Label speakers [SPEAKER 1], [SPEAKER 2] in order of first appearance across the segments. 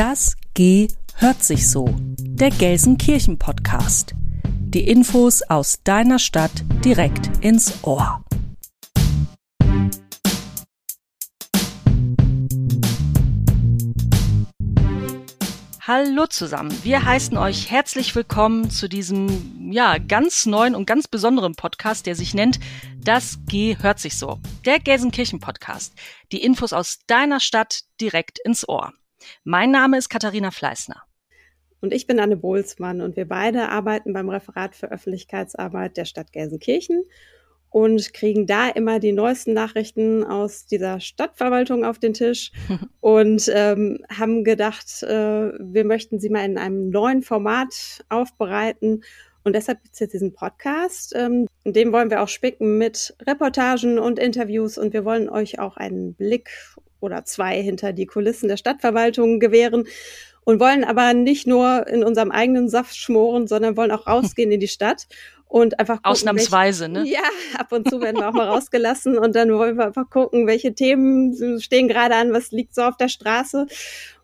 [SPEAKER 1] Das G hört sich so. Der Gelsenkirchen Podcast. Die Infos aus deiner Stadt direkt ins Ohr. Hallo zusammen. Wir heißen euch herzlich willkommen zu diesem ja ganz neuen und ganz besonderen Podcast, der sich nennt Das G hört sich so. Der Gelsenkirchen Podcast. Die Infos aus deiner Stadt direkt ins Ohr. Mein Name ist Katharina Fleißner.
[SPEAKER 2] Und ich bin Anne Bohlsmann und wir beide arbeiten beim Referat für Öffentlichkeitsarbeit der Stadt Gelsenkirchen und kriegen da immer die neuesten Nachrichten aus dieser Stadtverwaltung auf den Tisch und ähm, haben gedacht, äh, wir möchten sie mal in einem neuen Format aufbereiten. Und deshalb gibt es jetzt diesen Podcast. Ähm, den wollen wir auch spicken mit Reportagen und Interviews und wir wollen euch auch einen Blick oder zwei hinter die Kulissen der Stadtverwaltung gewähren und wollen aber nicht nur in unserem eigenen Saft schmoren, sondern wollen auch rausgehen in die Stadt und einfach
[SPEAKER 1] gucken, ausnahmsweise, welche,
[SPEAKER 2] ne? Ja, ab und zu werden wir auch mal rausgelassen und dann wollen wir einfach gucken, welche Themen stehen gerade an, was liegt so auf der Straße,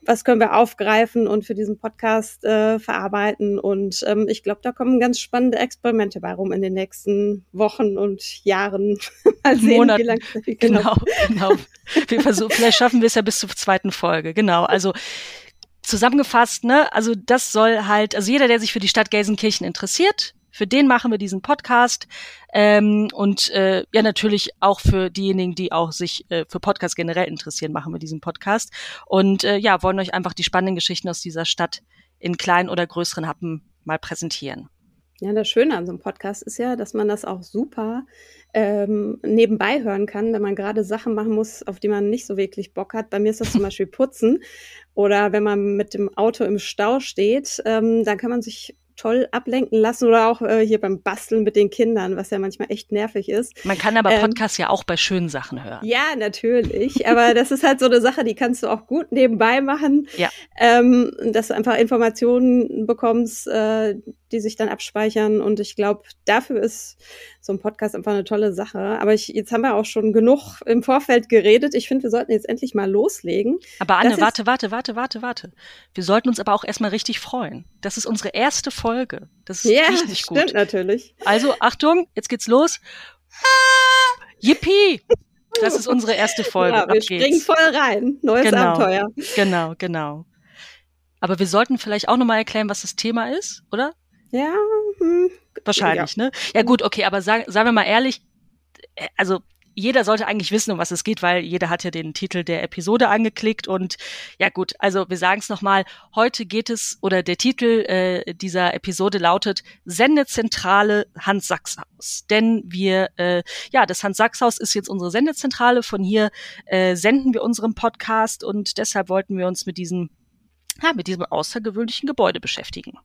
[SPEAKER 2] was können wir aufgreifen und für diesen Podcast äh, verarbeiten und ähm, ich glaube, da kommen ganz spannende Experimente bei rum in den nächsten Wochen und Jahren.
[SPEAKER 1] mal sehen, Monaten. wie lang genau, genau. genau. Wir versuchen, vielleicht schaffen wir es ja bis zur zweiten Folge. Genau, also zusammengefasst, ne, also das soll halt, also jeder, der sich für die Stadt Gelsenkirchen interessiert, für den machen wir diesen Podcast. Ähm, und äh, ja, natürlich auch für diejenigen, die auch sich äh, für Podcasts generell interessieren, machen wir diesen Podcast. Und äh, ja, wollen euch einfach die spannenden Geschichten aus dieser Stadt in kleinen oder größeren Happen mal präsentieren.
[SPEAKER 2] Ja, das Schöne an so einem Podcast ist ja, dass man das auch super ähm, nebenbei hören kann, wenn man gerade Sachen machen muss, auf die man nicht so wirklich Bock hat. Bei mir ist das zum Beispiel Putzen oder wenn man mit dem Auto im Stau steht, ähm, dann kann man sich toll ablenken lassen oder auch äh, hier beim Basteln mit den Kindern, was ja manchmal echt nervig ist.
[SPEAKER 1] Man kann aber ähm, Podcasts ähm, ja auch bei schönen Sachen hören.
[SPEAKER 2] Ja, natürlich. aber das ist halt so eine Sache, die kannst du auch gut nebenbei machen.
[SPEAKER 1] Ja.
[SPEAKER 2] Ähm, dass du einfach Informationen bekommst, äh, die sich dann abspeichern. Und ich glaube, dafür ist so ein Podcast einfach eine tolle Sache. Aber ich, jetzt haben wir auch schon genug im Vorfeld geredet. Ich finde, wir sollten jetzt endlich mal loslegen.
[SPEAKER 1] Aber Anne, warte, warte, warte, warte, warte. Wir sollten uns aber auch erstmal richtig freuen. Das ist unsere erste Folge. Das ist ja, richtig gut.
[SPEAKER 2] Stimmt natürlich.
[SPEAKER 1] Also, Achtung, jetzt geht's los. Yippie! Das ist unsere erste Folge.
[SPEAKER 2] Ja, wir springen voll rein. Neues
[SPEAKER 1] genau,
[SPEAKER 2] Abenteuer.
[SPEAKER 1] Genau, genau. Aber wir sollten vielleicht auch nochmal erklären, was das Thema ist, oder?
[SPEAKER 2] Ja, hm.
[SPEAKER 1] wahrscheinlich, ja. ne? Ja gut, okay, aber sagen, sagen wir mal ehrlich, äh, also jeder sollte eigentlich wissen, um was es geht, weil jeder hat ja den Titel der Episode angeklickt und ja gut, also wir sagen es nochmal, heute geht es oder der Titel äh, dieser Episode lautet Sendezentrale Hans Sachs Haus. Denn wir, äh, ja, das Hans Sachs Haus ist jetzt unsere Sendezentrale, von hier äh, senden wir unseren Podcast und deshalb wollten wir uns mit diesem, ja, mit diesem außergewöhnlichen Gebäude beschäftigen.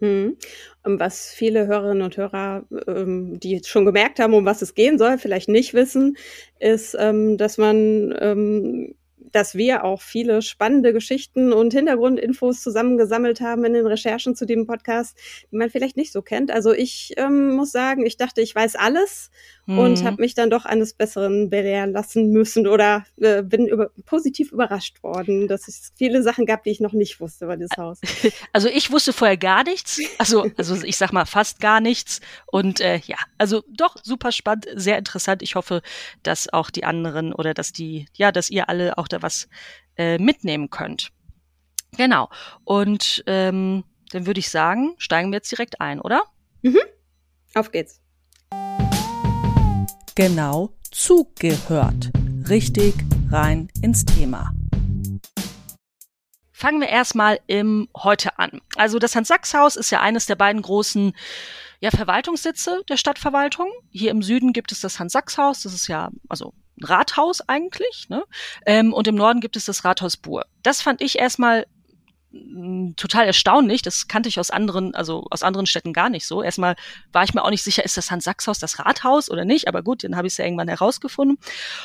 [SPEAKER 2] Mhm. Was viele Hörerinnen und Hörer, ähm, die schon gemerkt haben, um was es gehen soll, vielleicht nicht wissen, ist, ähm, dass man ähm, dass wir auch viele spannende Geschichten und Hintergrundinfos zusammengesammelt haben in den Recherchen zu dem Podcast, die man vielleicht nicht so kennt. Also ich ähm, muss sagen, ich dachte, ich weiß alles mhm. und habe mich dann doch eines Besseren belehren lassen müssen oder äh, bin über, positiv überrascht worden, dass es viele Sachen gab, die ich noch nicht wusste über das Haus.
[SPEAKER 1] Also ich wusste vorher gar nichts, also also ich sag mal fast gar nichts und äh, ja, also doch super spannend, sehr interessant. Ich hoffe, dass auch die anderen oder dass die ja, dass ihr alle auch da was äh, mitnehmen könnt. Genau. Und ähm, dann würde ich sagen, steigen wir jetzt direkt ein, oder?
[SPEAKER 2] Mhm. Auf geht's.
[SPEAKER 1] Genau zugehört. Richtig rein ins Thema. Fangen wir erstmal im Heute an. Also das Hans-Sachs-Haus ist ja eines der beiden großen ja, Verwaltungssitze der Stadtverwaltung. Hier im Süden gibt es das Hans-Sachs-Haus. Das ist ja, also Rathaus eigentlich. Ne? Ähm, und im Norden gibt es das Rathaus Bur. Das fand ich erstmal total erstaunlich. Das kannte ich aus anderen, also aus anderen Städten gar nicht so. Erstmal war ich mir auch nicht sicher, ist das Hans-Sachs-Haus das Rathaus oder nicht, aber gut, dann habe ich es ja irgendwann herausgefunden.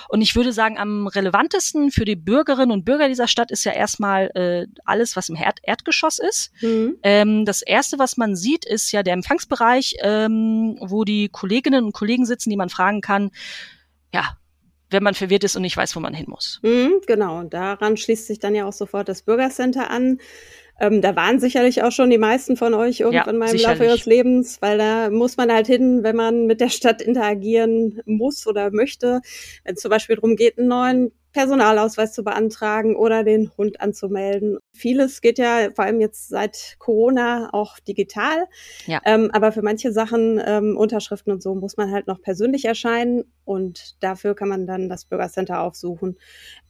[SPEAKER 1] Und ich würde sagen, am relevantesten für die Bürgerinnen und Bürger dieser Stadt ist ja erstmal äh, alles, was im Erd Erdgeschoss ist. Mhm. Ähm, das erste, was man sieht, ist ja der Empfangsbereich, ähm, wo die Kolleginnen und Kollegen sitzen, die man fragen kann, ja, wenn man verwirrt ist und nicht weiß, wo man hin muss.
[SPEAKER 2] Mhm, genau, und daran schließt sich dann ja auch sofort das Bürgercenter an. Ähm, da waren sicherlich auch schon die meisten von euch irgendwann ja, mal im. Laufe ihres Lebens, weil da muss man halt hin, wenn man mit der Stadt interagieren muss oder möchte. Wenn es zum Beispiel darum geht, einen neuen Personalausweis zu beantragen oder den Hund anzumelden. Vieles geht ja vor allem jetzt seit Corona auch digital. Ja. Ähm, aber für manche Sachen, ähm, Unterschriften und so, muss man halt noch persönlich erscheinen und dafür kann man dann das Bürgercenter aufsuchen.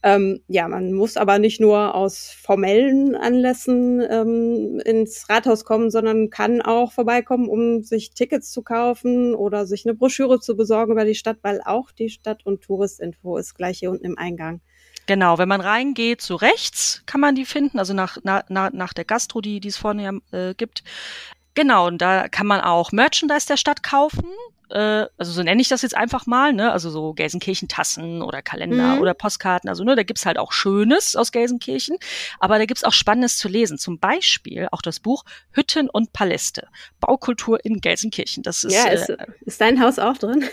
[SPEAKER 2] Ähm, ja, man muss aber nicht nur aus formellen Anlässen ähm, ins Rathaus kommen, sondern kann auch vorbeikommen, um sich Tickets zu kaufen oder sich eine Broschüre zu besorgen über die Stadt, weil auch die Stadt- und Touristinfo ist gleich hier unten im Eingang.
[SPEAKER 1] Genau, wenn man reingeht, so rechts kann man die finden, also nach, nach, nach der Gastro, die, die es vorne äh, gibt. Genau, und da kann man auch Merchandise der Stadt kaufen. Äh, also so nenne ich das jetzt einfach mal, ne? Also so Gelsenkirchen-Tassen oder Kalender mhm. oder Postkarten. Also ne, da gibt's halt auch Schönes aus Gelsenkirchen, aber da gibt's auch Spannendes zu lesen. Zum Beispiel auch das Buch Hütten und Paläste. Baukultur in Gelsenkirchen. Das ist,
[SPEAKER 2] ja, ist,
[SPEAKER 1] äh,
[SPEAKER 2] ist dein Haus auch drin?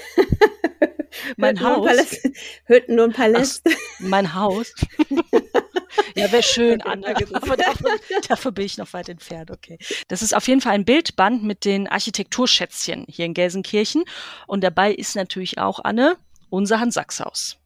[SPEAKER 1] mein
[SPEAKER 2] Hütten
[SPEAKER 1] Haus.
[SPEAKER 2] Und Paläste. Hütten und Paläste.
[SPEAKER 1] Ach, mein Haus. ja, wäre schön. Aber dafür, dafür, bin ich noch weit entfernt, okay. Das ist auf jeden Fall ein Bildband mit den Architekturschätzchen hier in Gelsenkirchen. Und dabei ist natürlich auch, Anne, unser Hans-Sachs-Haus.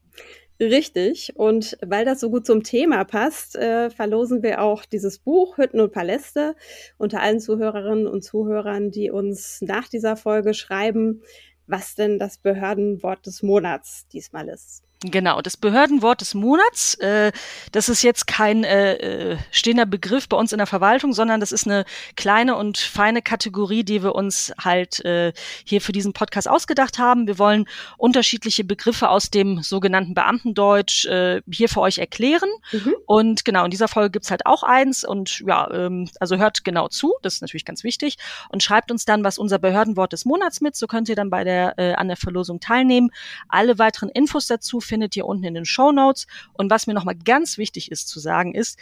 [SPEAKER 2] Richtig. Und weil das so gut zum Thema passt, äh, verlosen wir auch dieses Buch Hütten und Paläste unter allen Zuhörerinnen und Zuhörern, die uns nach dieser Folge schreiben, was denn das Behördenwort des Monats diesmal ist.
[SPEAKER 1] Genau, das Behördenwort des Monats, äh, das ist jetzt kein äh, äh, stehender Begriff bei uns in der Verwaltung, sondern das ist eine kleine und feine Kategorie, die wir uns halt äh, hier für diesen Podcast ausgedacht haben. Wir wollen unterschiedliche Begriffe aus dem sogenannten Beamtendeutsch äh, hier für euch erklären. Mhm. Und genau, in dieser Folge gibt's halt auch eins. Und ja, ähm, also hört genau zu, das ist natürlich ganz wichtig. Und schreibt uns dann, was unser Behördenwort des Monats mit. So könnt ihr dann bei der äh, an der Verlosung teilnehmen. Alle weiteren Infos dazu findet ihr unten in den Show Notes. Und was mir nochmal ganz wichtig ist zu sagen ist,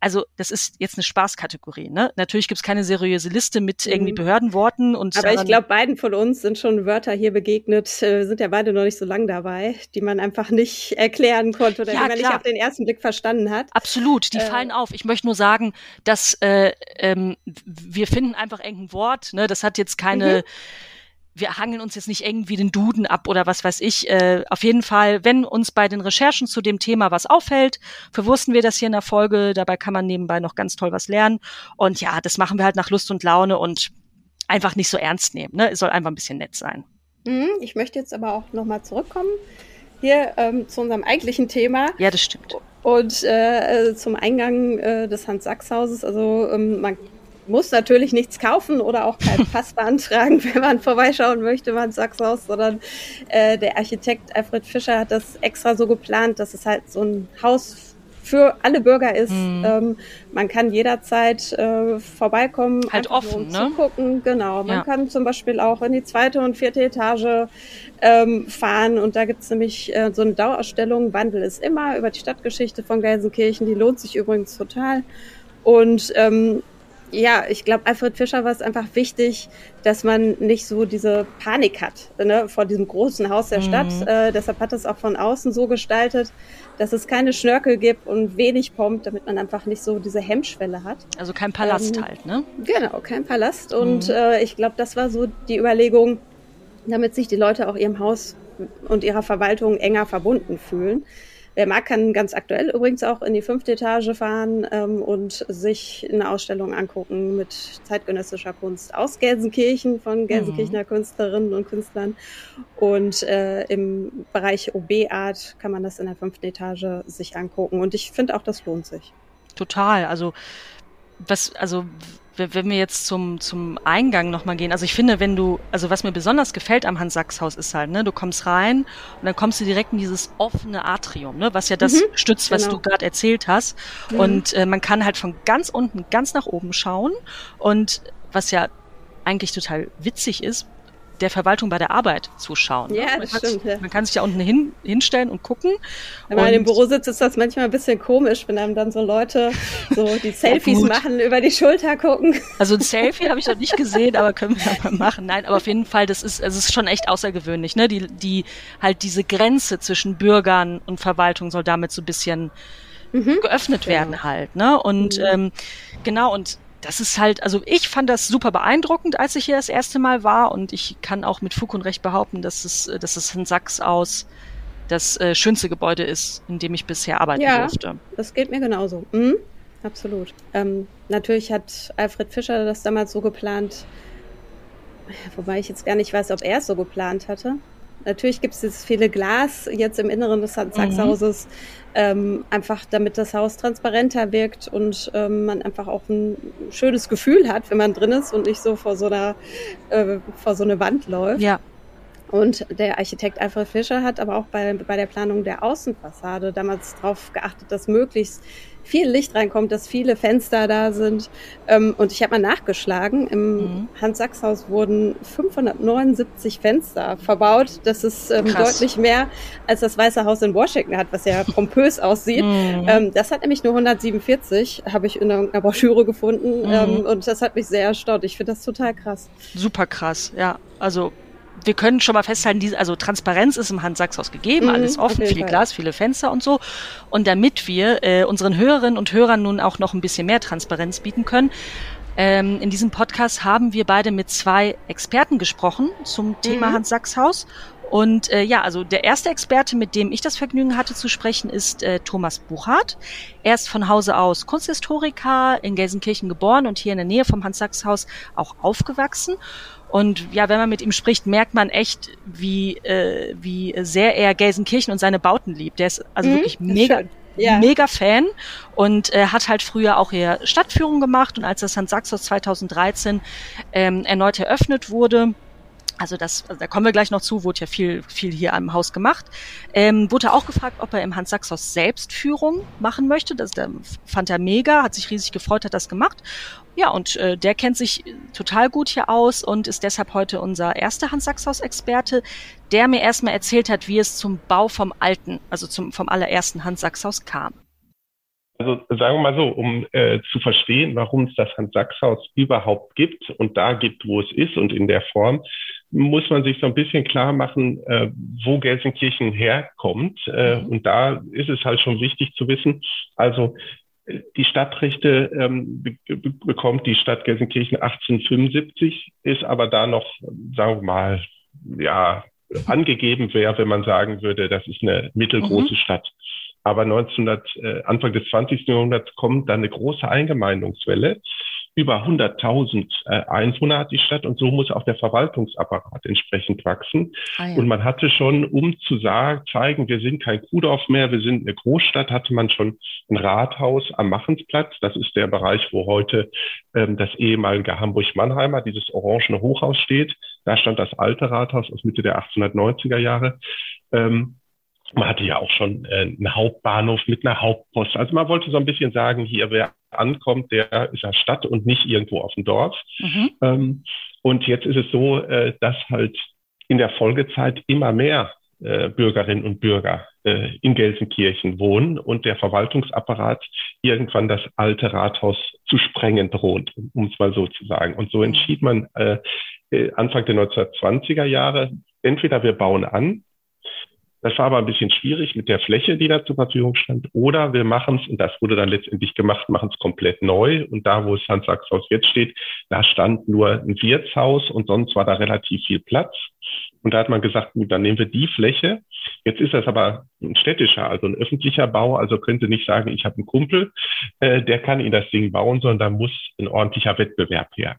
[SPEAKER 1] also das ist jetzt eine Spaßkategorie. Ne? Natürlich gibt's keine seriöse Liste mit irgendwie mhm. Behördenworten und.
[SPEAKER 2] Aber ich glaube, beiden von uns sind schon Wörter hier begegnet, äh, sind ja beide noch nicht so lang dabei, die man einfach nicht erklären konnte oder ja, die man klar. nicht auf den ersten Blick verstanden hat.
[SPEAKER 1] Absolut, die äh, fallen auf. Ich möchte nur sagen, dass äh, ähm, wir finden einfach irgendein Wort. Ne? Das hat jetzt keine. Mhm wir hangeln uns jetzt nicht irgendwie den Duden ab oder was weiß ich. Äh, auf jeden Fall, wenn uns bei den Recherchen zu dem Thema was auffällt, verwursten wir das hier in der Folge. Dabei kann man nebenbei noch ganz toll was lernen. Und ja, das machen wir halt nach Lust und Laune und einfach nicht so ernst nehmen. Ne? Es soll einfach ein bisschen nett sein.
[SPEAKER 2] Mhm, ich möchte jetzt aber auch nochmal zurückkommen hier ähm, zu unserem eigentlichen Thema.
[SPEAKER 1] Ja, das stimmt.
[SPEAKER 2] Und äh, zum Eingang äh, des Hans-Sachs-Hauses. Also ähm, man muss natürlich nichts kaufen oder auch keinen Pass beantragen, wenn man vorbeischauen möchte, man Sachshaus, sondern äh, der Architekt Alfred Fischer hat das extra so geplant, dass es halt so ein Haus für alle Bürger ist. Mhm. Ähm, man kann jederzeit äh, vorbeikommen,
[SPEAKER 1] halt offen,
[SPEAKER 2] ne? zugucken. Genau. Man ja. kann zum Beispiel auch in die zweite und vierte Etage ähm, fahren und da gibt's nämlich äh, so eine Dauerausstellung. Wandel ist immer über die Stadtgeschichte von Gelsenkirchen. Die lohnt sich übrigens total. Und ähm, ja, ich glaube, Alfred Fischer war es einfach wichtig, dass man nicht so diese Panik hat ne, vor diesem großen Haus der mhm. Stadt. Äh, deshalb hat es auch von außen so gestaltet, dass es keine Schnörkel gibt und wenig Pomp, damit man einfach nicht so diese Hemmschwelle hat.
[SPEAKER 1] Also kein Palast ähm, halt, ne?
[SPEAKER 2] Genau, kein Palast. Und mhm. äh, ich glaube, das war so die Überlegung, damit sich die Leute auch ihrem Haus und ihrer Verwaltung enger verbunden fühlen. Wer mag, kann ganz aktuell übrigens auch in die fünfte Etage fahren ähm, und sich eine Ausstellung angucken mit zeitgenössischer Kunst aus Gelsenkirchen von Gelsenkirchener mhm. Künstlerinnen und Künstlern. Und äh, im Bereich OB-Art kann man das in der fünften Etage sich angucken. Und ich finde auch, das lohnt sich.
[SPEAKER 1] Total. Also was, also wenn wir jetzt zum, zum Eingang nochmal gehen, also ich finde, wenn du, also was mir besonders gefällt am Hans-Sachs-Haus ist halt, ne, du kommst rein und dann kommst du direkt in dieses offene Atrium, ne, was ja das mhm, stützt, was genau. du gerade erzählt hast. Mhm. Und äh, man kann halt von ganz unten ganz nach oben schauen und was ja eigentlich total witzig ist, der Verwaltung bei der Arbeit zuschauen.
[SPEAKER 2] Ne? Ja, das
[SPEAKER 1] man
[SPEAKER 2] stimmt.
[SPEAKER 1] Kann,
[SPEAKER 2] ja.
[SPEAKER 1] Man kann sich da unten hin, hinstellen und gucken.
[SPEAKER 2] Wenn man im Büro sitzt, ist das manchmal ein bisschen komisch, wenn einem dann so Leute so die Selfies machen, über die Schulter gucken.
[SPEAKER 1] Also ein Selfie habe ich noch nicht gesehen, aber können wir mal machen. Nein, aber auf jeden Fall, das ist, also es ist schon echt außergewöhnlich, ne? Die, die, halt diese Grenze zwischen Bürgern und Verwaltung soll damit so ein bisschen mhm. geöffnet werden genau. halt, ne? Und mhm. ähm, genau, und das ist halt, also ich fand das super beeindruckend, als ich hier das erste Mal war und ich kann auch mit Fug und Recht behaupten, dass es, dass es in Sachs aus das äh, schönste Gebäude ist, in dem ich bisher arbeiten ja, durfte.
[SPEAKER 2] Das geht mir genauso. Mhm. Absolut. Ähm, natürlich hat Alfred Fischer das damals so geplant, wobei ich jetzt gar nicht weiß, ob er es so geplant hatte. Natürlich gibt es jetzt viele Glas jetzt im Inneren des Sachshauses, mhm. ähm, einfach damit das Haus transparenter wirkt und ähm, man einfach auch ein schönes Gefühl hat, wenn man drin ist und nicht so vor so einer äh, vor so eine Wand läuft.
[SPEAKER 1] Ja.
[SPEAKER 2] Und der Architekt Alfred Fischer hat aber auch bei, bei der Planung der Außenfassade damals darauf geachtet, dass möglichst viel Licht reinkommt, dass viele Fenster da sind. Ähm, und ich habe mal nachgeschlagen, im mhm. Hans-Sachs-Haus wurden 579 Fenster verbaut. Das ist ähm, deutlich mehr, als das Weiße Haus in Washington hat, was ja pompös aussieht. Mhm. Ähm, das hat nämlich nur 147, habe ich in irgendeiner Broschüre gefunden. Mhm. Ähm, und das hat mich sehr erstaunt. Ich finde das total krass.
[SPEAKER 1] Super krass, ja. Also wir können schon mal festhalten, diese, also Transparenz ist im Hans-Sachs-Haus gegeben, mhm, alles offen, viel Fall. Glas, viele Fenster und so. Und damit wir äh, unseren Hörerinnen und Hörern nun auch noch ein bisschen mehr Transparenz bieten können, ähm, in diesem Podcast haben wir beide mit zwei Experten gesprochen zum Thema mhm. Hans-Sachs-Haus. Und äh, ja, also der erste Experte, mit dem ich das Vergnügen hatte zu sprechen, ist äh, Thomas Buchhardt. Er ist von Hause aus Kunsthistoriker, in Gelsenkirchen geboren und hier in der Nähe vom Hans-Sachs-Haus auch aufgewachsen. Und ja, wenn man mit ihm spricht, merkt man echt, wie, äh, wie sehr er Gelsenkirchen und seine Bauten liebt. Der ist also mhm, wirklich mega, ja. mega Fan und äh, hat halt früher auch hier Stadtführung gemacht und als das St. Sachshaus 2013 ähm, erneut eröffnet wurde, also das, also da kommen wir gleich noch zu, wurde ja viel, viel hier am Haus gemacht. Ähm, wurde auch gefragt, ob er im Hans-Sachs-Haus Selbstführung machen möchte. Das, das fand er mega, hat sich riesig gefreut, hat das gemacht. Ja, und äh, der kennt sich total gut hier aus und ist deshalb heute unser erster Hans-Sachs-Haus-Experte, der mir erstmal erzählt hat, wie es zum Bau vom alten, also zum, vom allerersten Hans-Sachs-Haus kam.
[SPEAKER 3] Also sagen wir mal so, um äh, zu verstehen, warum es das Hans-Sachs-Haus überhaupt gibt und da gibt, wo es ist und in der Form, muss man sich so ein bisschen klar machen, äh, wo Gelsenkirchen herkommt. Äh, mhm. Und da ist es halt schon wichtig zu wissen, also die Stadtrechte ähm, be bekommt die Stadt Gelsenkirchen 1875, ist aber da noch, sagen wir mal, ja, angegeben wäre, wenn man sagen würde, das ist eine mittelgroße mhm. Stadt. Aber 1900, äh, Anfang des 20. Jahrhunderts kommt dann eine große Eingemeindungswelle über 100.000 äh, Einwohner hat die Stadt und so muss auch der Verwaltungsapparat entsprechend wachsen. Ah, ja. Und man hatte schon, um zu sagen, zeigen, wir sind kein Kuhdorf mehr, wir sind eine Großstadt, hatte man schon ein Rathaus am Machensplatz. Das ist der Bereich, wo heute ähm, das ehemalige Hamburg-Mannheimer, dieses orangene Hochhaus steht. Da stand das alte Rathaus aus Mitte der 1890er Jahre. Ähm, man hatte ja auch schon äh, einen Hauptbahnhof mit einer Hauptpost. Also man wollte so ein bisschen sagen, hier wer ankommt, der ist ja Stadt und nicht irgendwo auf dem Dorf. Mhm. Ähm, und jetzt ist es so, äh, dass halt in der Folgezeit immer mehr äh, Bürgerinnen und Bürger äh, in Gelsenkirchen wohnen und der Verwaltungsapparat irgendwann das alte Rathaus zu sprengen droht, um es mal so zu sagen. Und so entschied man äh, äh Anfang der 1920er Jahre, entweder wir bauen an das war aber ein bisschen schwierig mit der Fläche, die da zur Verfügung stand. Oder wir machen es, und das wurde dann letztendlich gemacht, machen es komplett neu. Und da, wo das Hans-Sachs-Haus jetzt steht, da stand nur ein Wirtshaus und sonst war da relativ viel Platz. Und da hat man gesagt, gut, dann nehmen wir die Fläche. Jetzt ist das aber ein städtischer, also ein öffentlicher Bau. Also könnte nicht sagen, ich habe einen Kumpel, äh, der kann Ihnen das Ding bauen, sondern da muss ein ordentlicher Wettbewerb her.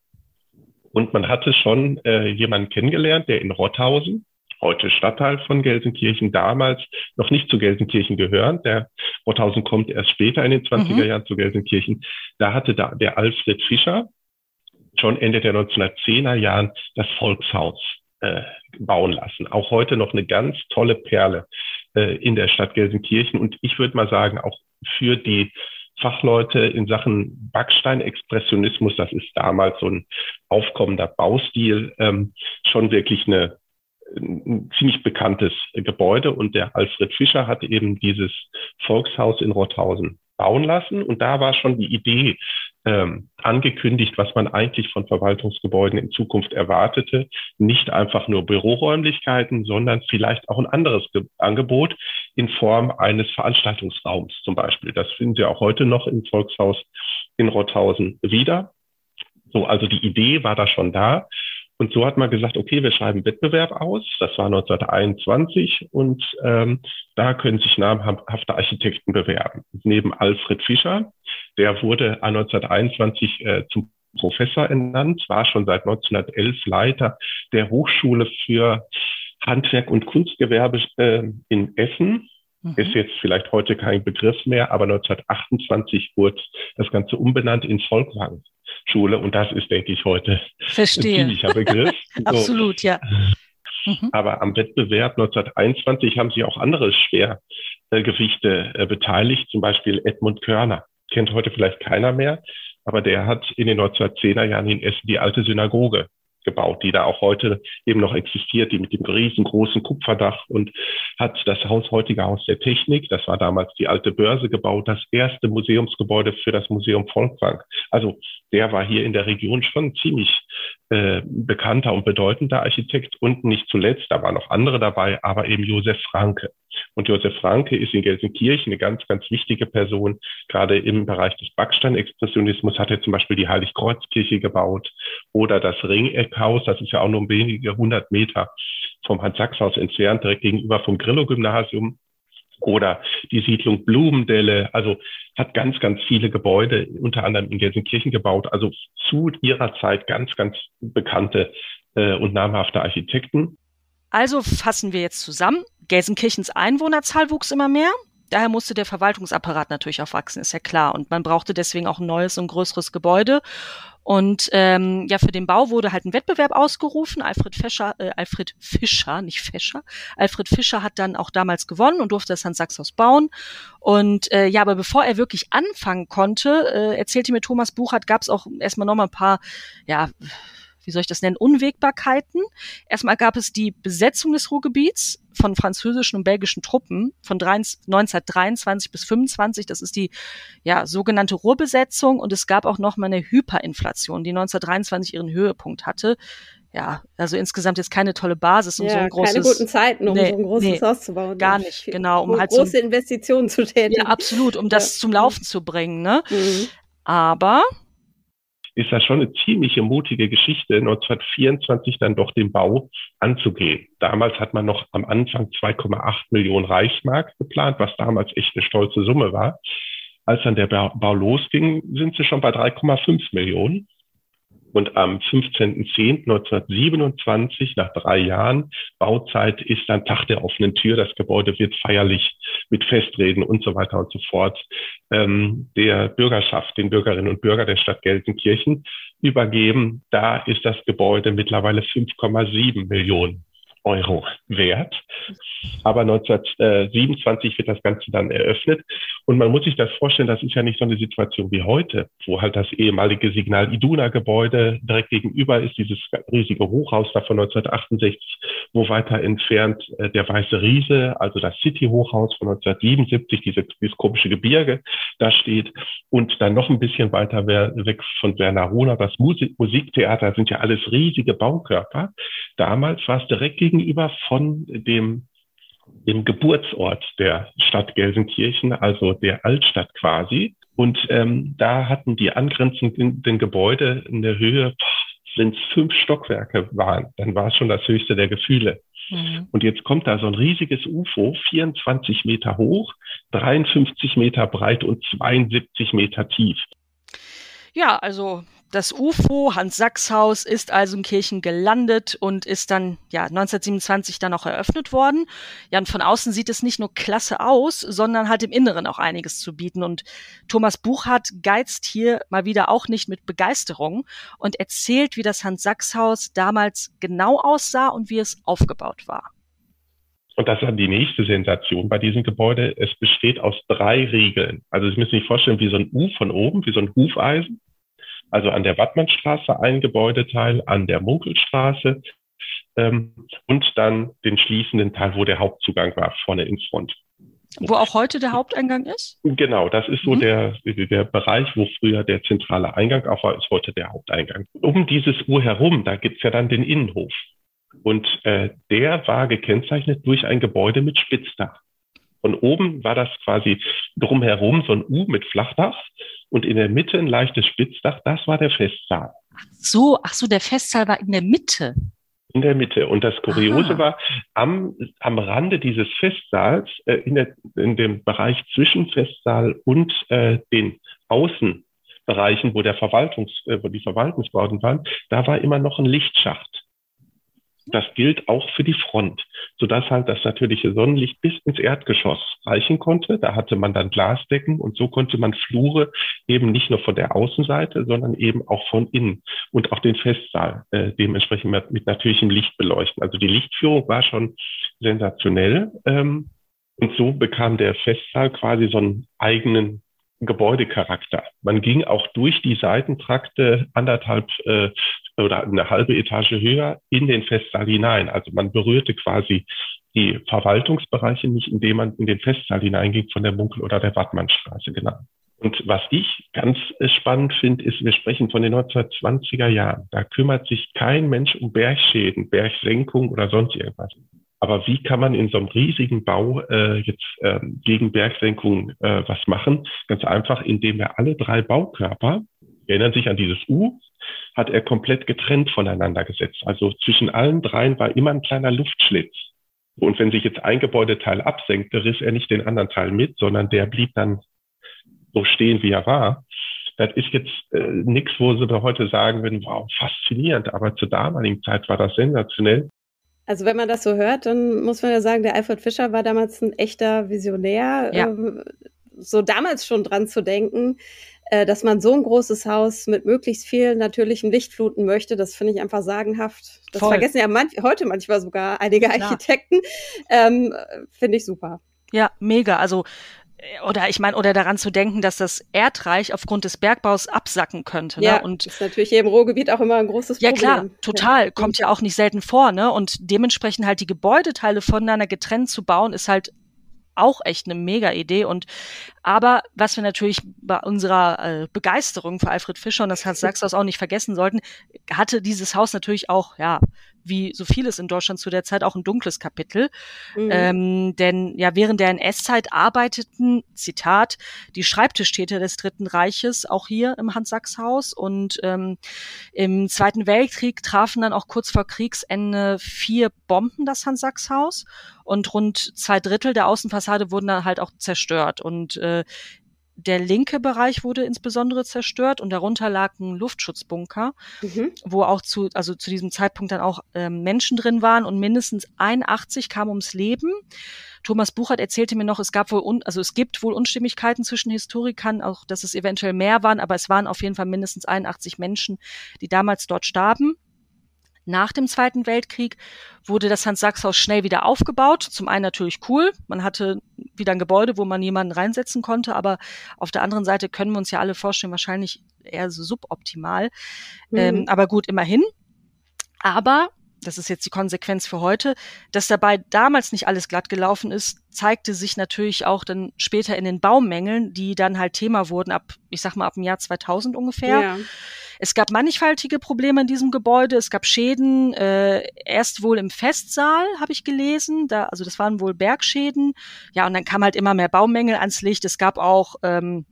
[SPEAKER 3] Und man hatte schon äh, jemanden kennengelernt, der in Rotthausen, heute Stadtteil von Gelsenkirchen, damals noch nicht zu Gelsenkirchen gehören. Der Rothausen kommt erst später in den 20er mhm. Jahren zu Gelsenkirchen. Da hatte da der Alfred Fischer schon Ende der 1910er Jahren das Volkshaus äh, bauen lassen. Auch heute noch eine ganz tolle Perle äh, in der Stadt Gelsenkirchen und ich würde mal sagen, auch für die Fachleute in Sachen Backsteinexpressionismus, das ist damals so ein aufkommender Baustil, ähm, schon wirklich eine ein ziemlich bekanntes Gebäude und der Alfred Fischer hat eben dieses Volkshaus in Rothausen bauen lassen und da war schon die Idee ähm, angekündigt, was man eigentlich von Verwaltungsgebäuden in Zukunft erwartete. Nicht einfach nur Büroräumlichkeiten, sondern vielleicht auch ein anderes Ge Angebot in Form eines Veranstaltungsraums zum Beispiel. Das finden Sie auch heute noch im Volkshaus in Rothausen wieder. So, also die Idee war da schon da. Und so hat man gesagt, okay, wir schreiben Wettbewerb aus. Das war 1921 und ähm, da können sich namhafte Architekten bewerben. Neben Alfred Fischer, der wurde 1921 äh, zum Professor ernannt, war schon seit 1911 Leiter der Hochschule für Handwerk und Kunstgewerbe äh, in Essen. Mhm. Ist jetzt vielleicht heute kein Begriff mehr, aber 1928 wurde das Ganze umbenannt in Volkwang. Schule und das ist, denke ich, heute
[SPEAKER 1] Verstehe.
[SPEAKER 3] ein ziemlicher Begriff.
[SPEAKER 1] Absolut, ja.
[SPEAKER 3] Mhm. Aber am Wettbewerb 1921 haben sich auch andere Schwergewichte äh, beteiligt, zum Beispiel Edmund Körner. Kennt heute vielleicht keiner mehr, aber der hat in den 1910er Jahren in Essen die alte Synagoge gebaut, die da auch heute eben noch existiert, die mit dem riesengroßen Kupferdach und hat das Haus heutige Haus der Technik, das war damals die alte Börse gebaut, das erste Museumsgebäude für das Museum Volkwang. Also der war hier in der Region schon ziemlich äh, bekannter und bedeutender Architekt und nicht zuletzt, da waren noch andere dabei, aber eben Josef Franke. Und Josef Franke ist in Gelsenkirchen eine ganz, ganz wichtige Person. Gerade im Bereich des Backsteinexpressionismus hat er zum Beispiel die Heiligkreuzkirche gebaut oder das Ringeckhaus, das ist ja auch nur wenige hundert Meter vom Hans-Sachs-Haus entfernt, direkt gegenüber vom Grillo-Gymnasium oder die Siedlung Blumendelle, also hat ganz, ganz viele Gebäude, unter anderem in Gelsenkirchen gebaut, also zu ihrer Zeit ganz, ganz bekannte äh, und namhafte Architekten.
[SPEAKER 1] Also fassen wir jetzt zusammen. Gelsenkirchens Einwohnerzahl wuchs immer mehr. Daher musste der Verwaltungsapparat natürlich auch wachsen, ist ja klar. Und man brauchte deswegen auch ein neues und größeres Gebäude. Und ähm, ja, für den Bau wurde halt ein Wettbewerb ausgerufen. Alfred Fischer, äh, Alfred Fischer, nicht Fischer. Alfred Fischer hat dann auch damals gewonnen und durfte das Hans-Sachs-Haus bauen. Und äh, ja, aber bevor er wirklich anfangen konnte, äh, erzählte mir Thomas Buchert, gab es auch erstmal noch mal ein paar, ja, wie soll ich das nennen, Unwägbarkeiten. Erstmal gab es die Besetzung des Ruhrgebiets von französischen und belgischen Truppen von 1923 bis 25. Das ist die ja, sogenannte Ruhrbesetzung. Und es gab auch noch mal eine Hyperinflation, die 1923 ihren Höhepunkt hatte. Ja, also insgesamt jetzt keine tolle Basis, um ja, so ein großes...
[SPEAKER 2] keine guten Zeiten, um nee, so ein großes nee, Haus zu bauen.
[SPEAKER 1] Gar nicht, genau. Um
[SPEAKER 2] halt große so, Investitionen zu tätigen.
[SPEAKER 1] Ja, absolut, um das zum Laufen zu bringen. Ne? Mhm. Aber
[SPEAKER 3] ist das schon eine ziemliche mutige Geschichte, 1924 dann doch den Bau anzugehen. Damals hat man noch am Anfang 2,8 Millionen Reichsmark geplant, was damals echt eine stolze Summe war. Als dann der Bau losging, sind sie schon bei 3,5 Millionen. Und am 15.10.1927, nach drei Jahren Bauzeit, ist dann Tag der offenen Tür. Das Gebäude wird feierlich mit Festreden und so weiter und so fort ähm, der Bürgerschaft, den Bürgerinnen und Bürgern der Stadt Gelsenkirchen übergeben. Da ist das Gebäude mittlerweile 5,7 Millionen Euro wert. Aber 1927 wird das Ganze dann eröffnet. Und man muss sich das vorstellen, das ist ja nicht so eine Situation wie heute, wo halt das ehemalige Signal Iduna Gebäude direkt gegenüber ist, dieses riesige Hochhaus da von 1968, wo weiter entfernt äh, der Weiße Riese, also das City Hochhaus von 1977, diese, dieses komische Gebirge da steht. Und dann noch ein bisschen weiter weg von Werner Rona, das Musik Musiktheater, sind ja alles riesige Baukörper. Damals war es direkt gegenüber von dem dem Geburtsort der Stadt Gelsenkirchen, also der Altstadt quasi. Und ähm, da hatten die angrenzenden Gebäude in der Höhe, wenn es fünf Stockwerke waren, dann war es schon das höchste der Gefühle. Mhm. Und jetzt kommt da so ein riesiges UFO, 24 Meter hoch, 53 Meter breit und 72 Meter tief.
[SPEAKER 1] Ja, also das UFO Hans-Sachs-Haus ist also in Kirchen gelandet und ist dann ja 1927 dann auch eröffnet worden. Ja, und von außen sieht es nicht nur klasse aus, sondern hat im Inneren auch einiges zu bieten. Und Thomas Buchhardt geizt hier mal wieder auch nicht mit Begeisterung und erzählt, wie das Hans-Sachs-Haus damals genau aussah und wie es aufgebaut war.
[SPEAKER 3] und das ist dann die nächste Sensation bei diesem Gebäude, es besteht aus drei Riegeln. Also Sie müssen sich vorstellen, wie so ein U von oben, wie so ein Hufeisen. Also an der Wattmannstraße ein Gebäudeteil, an der Munkelstraße ähm, und dann den schließenden Teil, wo der Hauptzugang war, vorne in Front.
[SPEAKER 1] Wo auch heute der Haupteingang ist?
[SPEAKER 3] Genau, das ist so mhm. der, der Bereich, wo früher der zentrale Eingang auch war, ist heute der Haupteingang. Um dieses Uhr herum, da gibt's ja dann den Innenhof. Und äh, der war gekennzeichnet durch ein Gebäude mit Spitzdach. Von oben war das quasi drumherum so ein U mit Flachdach und in der Mitte ein leichtes Spitzdach. Das war der Festsaal.
[SPEAKER 1] Ach so, ach so, der Festsaal war in der Mitte.
[SPEAKER 3] In der Mitte. Und das Kuriose Aha. war, am, am Rande dieses Festsaals, äh, in, der, in dem Bereich zwischen Festsaal und äh, den Außenbereichen, wo der Verwaltungs, äh, wo die Verwaltungsbauten waren, da war immer noch ein Lichtschacht. Das gilt auch für die Front, sodass halt das natürliche Sonnenlicht bis ins Erdgeschoss reichen konnte. Da hatte man dann Glasdecken und so konnte man Flure eben nicht nur von der Außenseite, sondern eben auch von innen und auch den Festsaal äh, dementsprechend mit, mit natürlichem Licht beleuchten. Also die Lichtführung war schon sensationell. Ähm, und so bekam der Festsaal quasi so einen eigenen Gebäudecharakter. Man ging auch durch die Seitentrakte anderthalb äh, oder eine halbe Etage höher in den Festsaal hinein. Also man berührte quasi die Verwaltungsbereiche nicht, indem man in den Festsaal hineinging von der Munkel- oder der Wattmannstraße, genau. Und was ich ganz spannend finde, ist, wir sprechen von den 1920er Jahren. Da kümmert sich kein Mensch um Bergschäden, Bergsenkung oder sonst irgendwas. Aber wie kann man in so einem riesigen Bau äh, jetzt äh, gegen Bergsenkung äh, was machen? Ganz einfach, indem er alle drei Baukörper, erinnern sich an dieses U, hat er komplett getrennt voneinander gesetzt. Also zwischen allen dreien war immer ein kleiner Luftschlitz. Und wenn sich jetzt ein Gebäudeteil absenkte, riss er nicht den anderen Teil mit, sondern der blieb dann so stehen, wie er war. Das ist jetzt äh, nichts, wo sie heute sagen würden, wow, faszinierend, aber zur damaligen Zeit war das sensationell.
[SPEAKER 2] Also wenn man das so hört, dann muss man ja sagen, der Alfred Fischer war damals ein echter Visionär. Ja. Ähm, so damals schon dran zu denken, äh, dass man so ein großes Haus mit möglichst viel natürlichem Licht fluten möchte, das finde ich einfach sagenhaft. Das Voll. vergessen ja manch, heute manchmal sogar einige Architekten. Ähm, finde ich super.
[SPEAKER 1] Ja, mega. Also äh, oder ich meine, oder daran zu denken, dass das Erdreich aufgrund des Bergbaus absacken könnte. Ne?
[SPEAKER 2] Ja, und ist natürlich hier im Ruhrgebiet auch immer ein großes
[SPEAKER 1] ja,
[SPEAKER 2] Problem.
[SPEAKER 1] Ja klar, total, kommt ja auch nicht selten vor. Ne? Und dementsprechend halt die Gebäudeteile voneinander getrennt zu bauen, ist halt auch echt eine mega Idee. Und aber was wir natürlich bei unserer äh, Begeisterung für Alfred Fischer und das Hans Sachshaus auch nicht vergessen sollten, hatte dieses Haus natürlich auch, ja, wie so vieles in Deutschland zu der Zeit auch ein dunkles Kapitel. Mhm. Ähm, denn ja, während der NS-Zeit arbeiteten, Zitat, die Schreibtischtäter des Dritten Reiches auch hier im Hans-Sachs-Haus und ähm, im Zweiten Weltkrieg trafen dann auch kurz vor Kriegsende vier Bomben das Hans-Sachs-Haus und rund zwei Drittel der Außenfassade wurden dann halt auch zerstört und äh, der linke Bereich wurde insbesondere zerstört und darunter lag ein Luftschutzbunker, mhm. wo auch zu, also zu diesem Zeitpunkt dann auch ähm, Menschen drin waren und mindestens 81 kamen ums Leben. Thomas Buchert erzählte mir noch, es gab wohl, un, also es gibt wohl Unstimmigkeiten zwischen Historikern, auch dass es eventuell mehr waren, aber es waren auf jeden Fall mindestens 81 Menschen, die damals dort starben. Nach dem Zweiten Weltkrieg wurde das Hans-Sachs-Haus schnell wieder aufgebaut. Zum einen natürlich cool. Man hatte wieder ein Gebäude, wo man jemanden reinsetzen konnte. Aber auf der anderen Seite können wir uns ja alle vorstellen, wahrscheinlich eher so suboptimal. Mhm. Ähm, aber gut, immerhin. Aber das ist jetzt die Konsequenz für heute, dass dabei damals nicht alles glatt gelaufen ist, zeigte sich natürlich auch dann später in den Baumängeln, die dann halt Thema wurden ab, ich sag mal, ab dem Jahr 2000 ungefähr. Ja. Es gab mannigfaltige Probleme in diesem Gebäude. Es gab Schäden, äh, erst wohl im Festsaal, habe ich gelesen. Da, also das waren wohl Bergschäden. Ja, und dann kam halt immer mehr Baumängel ans Licht. Es gab auch ähm,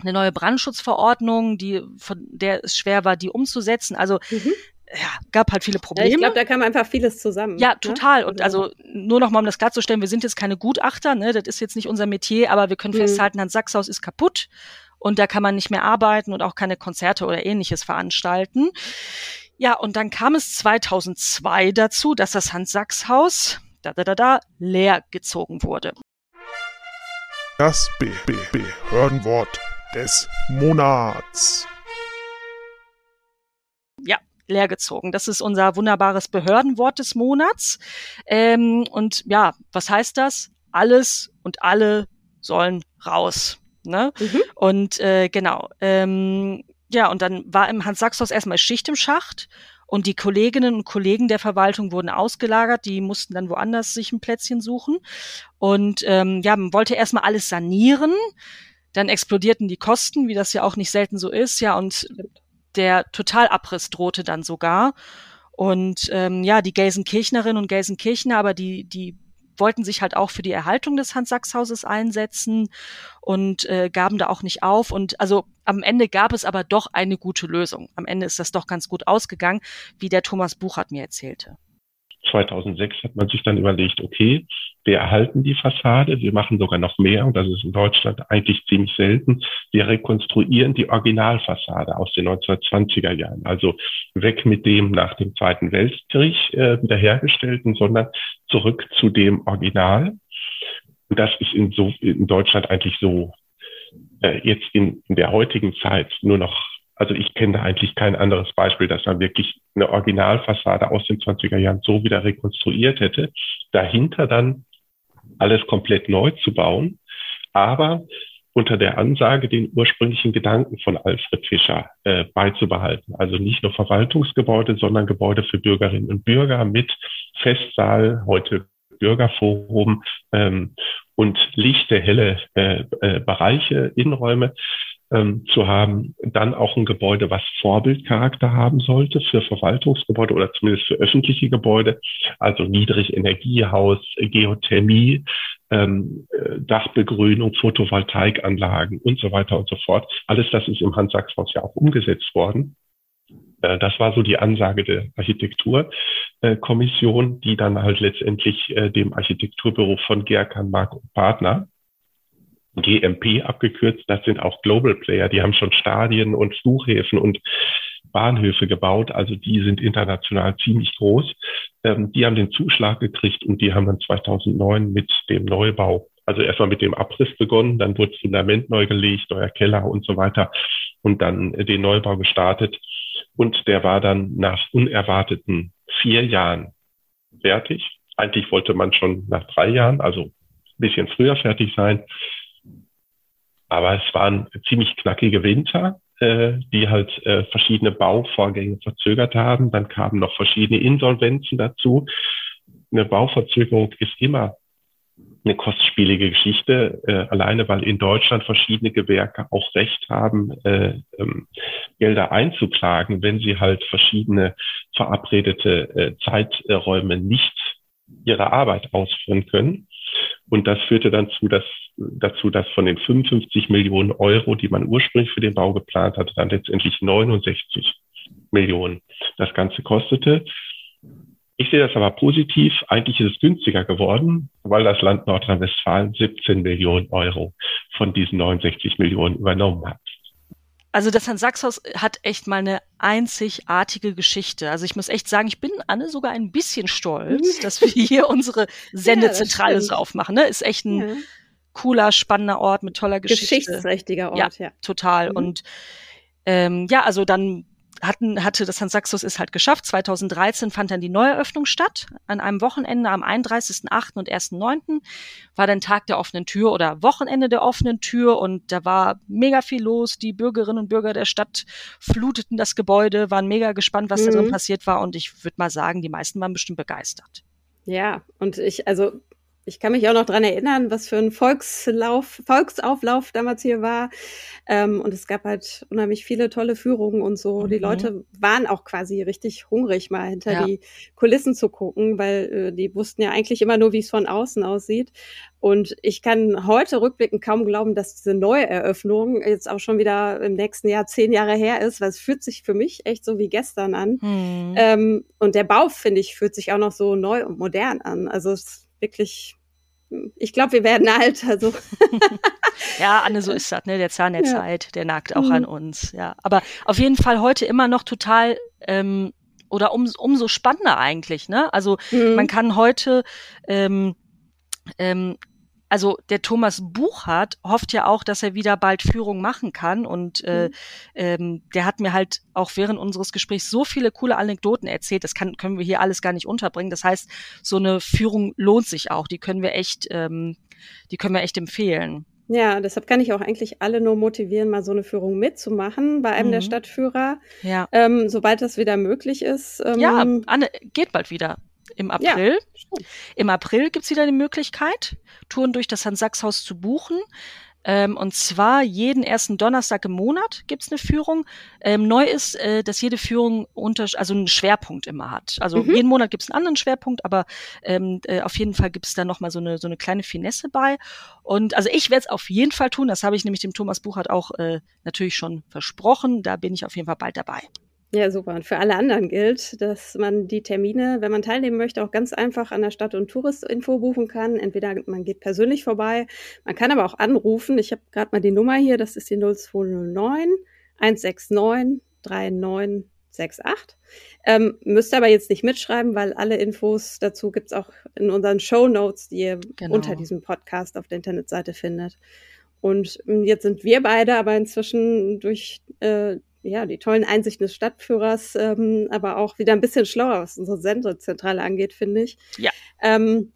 [SPEAKER 1] eine neue Brandschutzverordnung, die von der es schwer war, die umzusetzen. Also mhm ja, gab halt viele Probleme. Ja,
[SPEAKER 2] ich glaube, da kam einfach vieles zusammen.
[SPEAKER 1] Ja, ne? total. Ne? Und also nur noch mal, um das klarzustellen, wir sind jetzt keine Gutachter, ne? das ist jetzt nicht unser Metier, aber wir können mhm. festhalten, Hans Sachshaus ist kaputt und da kann man nicht mehr arbeiten und auch keine Konzerte oder ähnliches veranstalten. Ja, und dann kam es 2002 dazu, dass das Hans-Sachs-Haus da, da, da, da, leer gezogen wurde.
[SPEAKER 4] Das Behördenwort des Monats.
[SPEAKER 1] Leergezogen. Das ist unser wunderbares Behördenwort des Monats. Ähm, und ja, was heißt das? Alles und alle sollen raus. Ne? Mhm. Und äh, genau. Ähm, ja, und dann war im Hans-Sachs-Haus erstmal Schicht im Schacht. Und die Kolleginnen und Kollegen der Verwaltung wurden ausgelagert, die mussten dann woanders sich ein Plätzchen suchen. Und ähm, ja, man wollte erstmal alles sanieren. Dann explodierten die Kosten, wie das ja auch nicht selten so ist, ja, und der Totalabriss drohte dann sogar. Und ähm, ja, die Gelsenkirchnerinnen und Gelsenkirchner, aber die, die wollten sich halt auch für die Erhaltung des Hans-Sachs-Hauses einsetzen und äh, gaben da auch nicht auf. Und also am Ende gab es aber doch eine gute Lösung. Am Ende ist das doch ganz gut ausgegangen, wie der Thomas Buchert mir erzählte.
[SPEAKER 3] 2006 hat man sich dann überlegt, okay, wir erhalten die Fassade, wir machen sogar noch mehr, und das ist in Deutschland eigentlich ziemlich selten, wir rekonstruieren die Originalfassade aus den 1920er Jahren. Also weg mit dem nach dem Zweiten Weltkrieg äh, wiederhergestellten, sondern zurück zu dem Original. Und das ist in, so, in Deutschland eigentlich so äh, jetzt in, in der heutigen Zeit nur noch also ich kenne eigentlich kein anderes Beispiel, dass man wirklich eine Originalfassade aus den 20er Jahren so wieder rekonstruiert hätte. Dahinter dann alles komplett neu zu bauen, aber unter der Ansage, den ursprünglichen Gedanken von Alfred Fischer äh, beizubehalten. Also nicht nur Verwaltungsgebäude, sondern Gebäude für Bürgerinnen und Bürger mit Festsaal, heute Bürgerforum ähm, und lichte, helle äh, äh, Bereiche, Innenräume ähm, zu haben, dann auch ein Gebäude, was Vorbildcharakter haben sollte für Verwaltungsgebäude oder zumindest für öffentliche Gebäude, also Niedrigenergiehaus, Geothermie, ähm, äh, Dachbegrünung, Photovoltaikanlagen und so weiter und so fort. Alles das ist im Hans-Sachs-Haus ja auch umgesetzt worden. Äh, das war so die Ansage der Architekturkommission, die dann halt letztendlich äh, dem Architekturbüro von Gerkan Mark und Partner GMP abgekürzt, das sind auch Global Player, die haben schon Stadien und Flughäfen und Bahnhöfe gebaut, also die sind international ziemlich groß. Ähm, die haben den Zuschlag gekriegt und die haben dann 2009 mit dem Neubau, also erstmal mit dem Abriss begonnen, dann wurde das Fundament neu gelegt, neuer Keller und so weiter und dann den Neubau gestartet und der war dann nach unerwarteten vier Jahren fertig. Eigentlich wollte man schon nach drei Jahren, also ein bisschen früher fertig sein. Aber es waren ziemlich knackige Winter, äh, die halt äh, verschiedene Bauvorgänge verzögert haben. Dann kamen noch verschiedene Insolvenzen dazu. Eine Bauverzögerung ist immer eine kostspielige Geschichte, äh, alleine weil in Deutschland verschiedene Gewerke auch Recht haben, äh, ähm, Gelder einzuklagen, wenn sie halt verschiedene verabredete äh, Zeiträume nicht ihre Arbeit ausführen können. Und das führte dann zu, dass, dazu, dass von den 55 Millionen Euro, die man ursprünglich für den Bau geplant hatte, dann letztendlich 69 Millionen das Ganze kostete. Ich sehe das aber positiv. Eigentlich ist es günstiger geworden, weil das Land Nordrhein-Westfalen 17 Millionen Euro von diesen 69 Millionen übernommen hat.
[SPEAKER 1] Also das Hans-Sachs-Haus hat echt mal eine einzigartige Geschichte. Also ich muss echt sagen, ich bin Anne sogar ein bisschen stolz, dass wir hier unsere Sendezentrale ja, so aufmachen. Ne? Ist echt ein ja. cooler, spannender Ort mit toller Geschichte.
[SPEAKER 2] Geschichtsträchtiger Ort,
[SPEAKER 1] ja. ja. Total. Mhm. Und ähm, ja, also dann hatten, hatte das Hans Saxus es halt geschafft. 2013 fand dann die Neueröffnung statt. An einem Wochenende am 31.8. und 1.9. war dann Tag der offenen Tür oder Wochenende der offenen Tür und da war mega viel los. Die Bürgerinnen und Bürger der Stadt fluteten das Gebäude, waren mega gespannt, was mhm. da drin mhm. passiert war und ich würde mal sagen, die meisten waren bestimmt begeistert.
[SPEAKER 2] Ja, und ich, also ich kann mich auch noch dran erinnern, was für ein Volkslauf, Volksauflauf damals hier war. Ähm, und es gab halt unheimlich viele tolle Führungen und so. Mhm. Die Leute waren auch quasi richtig hungrig, mal hinter ja. die Kulissen zu gucken, weil äh, die wussten ja eigentlich immer nur, wie es von außen aussieht. Und ich kann heute rückblickend kaum glauben, dass diese neue Eröffnung jetzt auch schon wieder im nächsten Jahr zehn Jahre her ist, weil es fühlt sich für mich echt so wie gestern an. Mhm. Ähm, und der Bau, finde ich, fühlt sich auch noch so neu und modern an. Also es wirklich, ich glaube, wir werden alt. Also.
[SPEAKER 1] ja, Anne, so ist das, ne? Der Zahn der ja. Zeit, der nagt auch mhm. an uns. Ja, aber auf jeden Fall heute immer noch total ähm, oder um, umso spannender eigentlich, ne? Also mhm. man kann heute ähm, ähm, also der Thomas Buchhardt hofft ja auch, dass er wieder bald Führung machen kann. Und äh, mhm. ähm, der hat mir halt auch während unseres Gesprächs so viele coole Anekdoten erzählt. Das kann, können wir hier alles gar nicht unterbringen. Das heißt, so eine Führung lohnt sich auch. Die können wir echt, ähm, die können wir echt empfehlen.
[SPEAKER 2] Ja, deshalb kann ich auch eigentlich alle nur motivieren, mal so eine Führung mitzumachen bei einem mhm. der Stadtführer. Ja. Ähm, sobald das wieder möglich ist.
[SPEAKER 1] Ähm, ja, Anne, geht bald wieder im April. Ja, Im April gibt's wieder die Möglichkeit, Touren durch das Hans-Sachs-Haus zu buchen. Ähm, und zwar jeden ersten Donnerstag im Monat gibt's eine Führung. Ähm, neu ist, äh, dass jede Führung unter, also einen Schwerpunkt immer hat. Also mhm. jeden Monat gibt's einen anderen Schwerpunkt, aber ähm, äh, auf jeden Fall gibt's da nochmal so eine, so eine kleine Finesse bei. Und also ich werde es auf jeden Fall tun. Das habe ich nämlich dem Thomas Buchert auch äh, natürlich schon versprochen. Da bin ich auf jeden Fall bald dabei.
[SPEAKER 2] Ja, super. Und für alle anderen gilt, dass man die Termine, wenn man teilnehmen möchte, auch ganz einfach an der Stadt- und Touristinfo buchen kann. Entweder man geht persönlich vorbei, man kann aber auch anrufen. Ich habe gerade mal die Nummer hier, das ist die 0209 169 3968. Ähm, müsst aber jetzt nicht mitschreiben, weil alle Infos dazu gibt's auch in unseren Show Notes, die ihr genau. unter diesem Podcast auf der Internetseite findet. Und ähm, jetzt sind wir beide aber inzwischen durch äh, ja, die tollen Einsichten des Stadtführers, ähm, aber auch wieder ein bisschen schlauer, was unsere Sendezentrale angeht, finde ich.
[SPEAKER 1] Ja.
[SPEAKER 2] Ähm,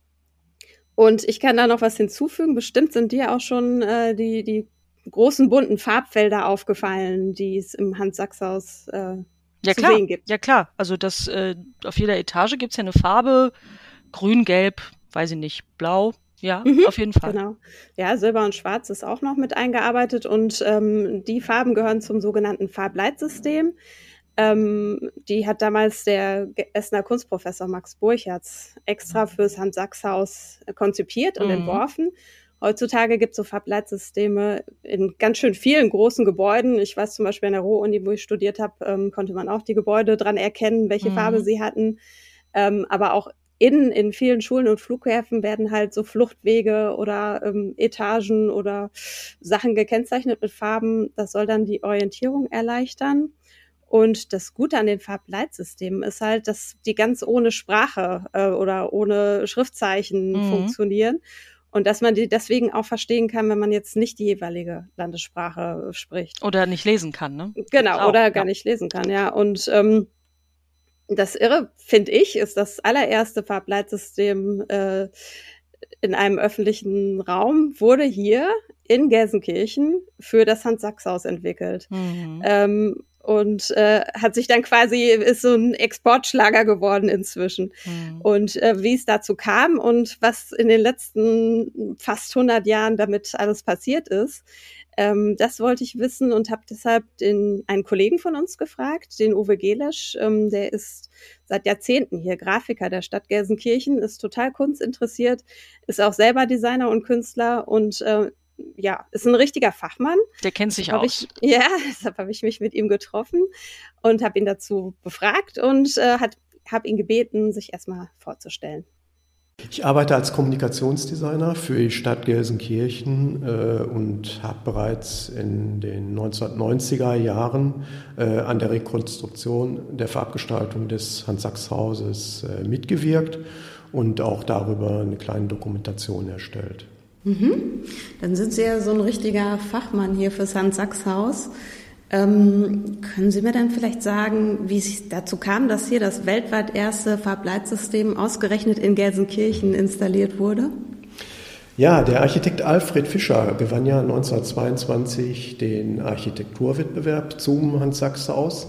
[SPEAKER 2] und ich kann da noch was hinzufügen. Bestimmt sind dir auch schon äh, die, die großen bunten Farbfelder aufgefallen, die es im Hans-Sachs-Haus äh,
[SPEAKER 1] ja, zu klar. sehen gibt. Ja, klar. Also das äh, auf jeder Etage gibt's ja eine Farbe, grün, gelb, weiß ich nicht, blau, ja, mhm, auf jeden Fall.
[SPEAKER 2] Genau. Ja, Silber und Schwarz ist auch noch mit eingearbeitet und ähm, die Farben gehören zum sogenannten Farbleitsystem. Ähm, die hat damals der Essener Kunstprofessor Max Burchertz extra fürs Hans-Sachs-Haus konzipiert und mhm. entworfen. Heutzutage gibt es so Farbleitsysteme in ganz schön vielen großen Gebäuden. Ich weiß zum Beispiel an der Ruhr-Uni, wo ich studiert habe, ähm, konnte man auch die Gebäude dran erkennen, welche mhm. Farbe sie hatten. Ähm, aber auch in, in vielen Schulen und Flughäfen werden halt so Fluchtwege oder ähm, Etagen oder Sachen gekennzeichnet mit Farben. Das soll dann die Orientierung erleichtern. Und das Gute an den Farbleitsystemen ist halt, dass die ganz ohne Sprache äh, oder ohne Schriftzeichen mhm. funktionieren. Und dass man die deswegen auch verstehen kann, wenn man jetzt nicht die jeweilige Landessprache spricht.
[SPEAKER 1] Oder nicht lesen kann, ne?
[SPEAKER 2] Genau, auch, oder gar ja. nicht lesen kann, ja. Und ähm, das Irre, finde ich, ist das allererste Farbleitsystem äh, in einem öffentlichen Raum, wurde hier in Gelsenkirchen für das Hans-Sachs-Haus entwickelt. Mhm. Ähm, und äh, hat sich dann quasi, ist so ein Exportschlager geworden inzwischen. Mhm. Und äh, wie es dazu kam und was in den letzten fast 100 Jahren damit alles passiert ist, ähm, das wollte ich wissen und habe deshalb den, einen Kollegen von uns gefragt, den Uwe Gelesch. Ähm, der ist seit Jahrzehnten hier Grafiker der Stadt Gelsenkirchen, ist total kunstinteressiert, ist auch selber Designer und Künstler und äh, ja, ist ein richtiger Fachmann.
[SPEAKER 1] Der kennt sich aus.
[SPEAKER 2] Ich, ja, deshalb habe ich mich mit ihm getroffen und habe ihn dazu befragt und äh, habe ihn gebeten, sich erstmal vorzustellen.
[SPEAKER 5] Ich arbeite als Kommunikationsdesigner für die Stadt Gelsenkirchen äh, und habe bereits in den 1990er Jahren äh, an der Rekonstruktion der Farbgestaltung des Hans-Sachs-Hauses äh, mitgewirkt und auch darüber eine kleine Dokumentation erstellt.
[SPEAKER 2] Mhm. Dann sind Sie ja so ein richtiger Fachmann hier fürs Hans-Sachs-Haus. Ähm, können Sie mir dann vielleicht sagen, wie es dazu kam, dass hier das weltweit erste Farbleitsystem ausgerechnet in Gelsenkirchen installiert wurde?
[SPEAKER 5] Ja, der Architekt Alfred Fischer gewann ja 1922 den Architekturwettbewerb zum Hans-Sachs-Haus.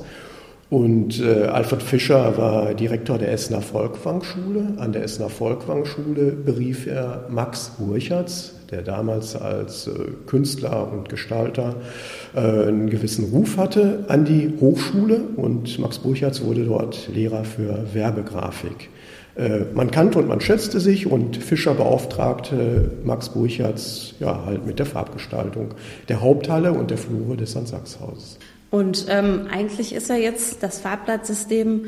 [SPEAKER 5] Und äh, Alfred Fischer war Direktor der Essener Volkwang-Schule. An der Essener Volkwang-Schule berief er Max Burchertz, der damals als äh, Künstler und Gestalter äh, einen gewissen Ruf hatte, an die Hochschule und Max Burchertz wurde dort Lehrer für Werbegrafik. Äh, man kannte und man schätzte sich und Fischer beauftragte Max Burchertz ja, halt mit der Farbgestaltung der Haupthalle und der Flure des St.
[SPEAKER 2] Und ähm, eigentlich ist ja jetzt das Farbblattsystem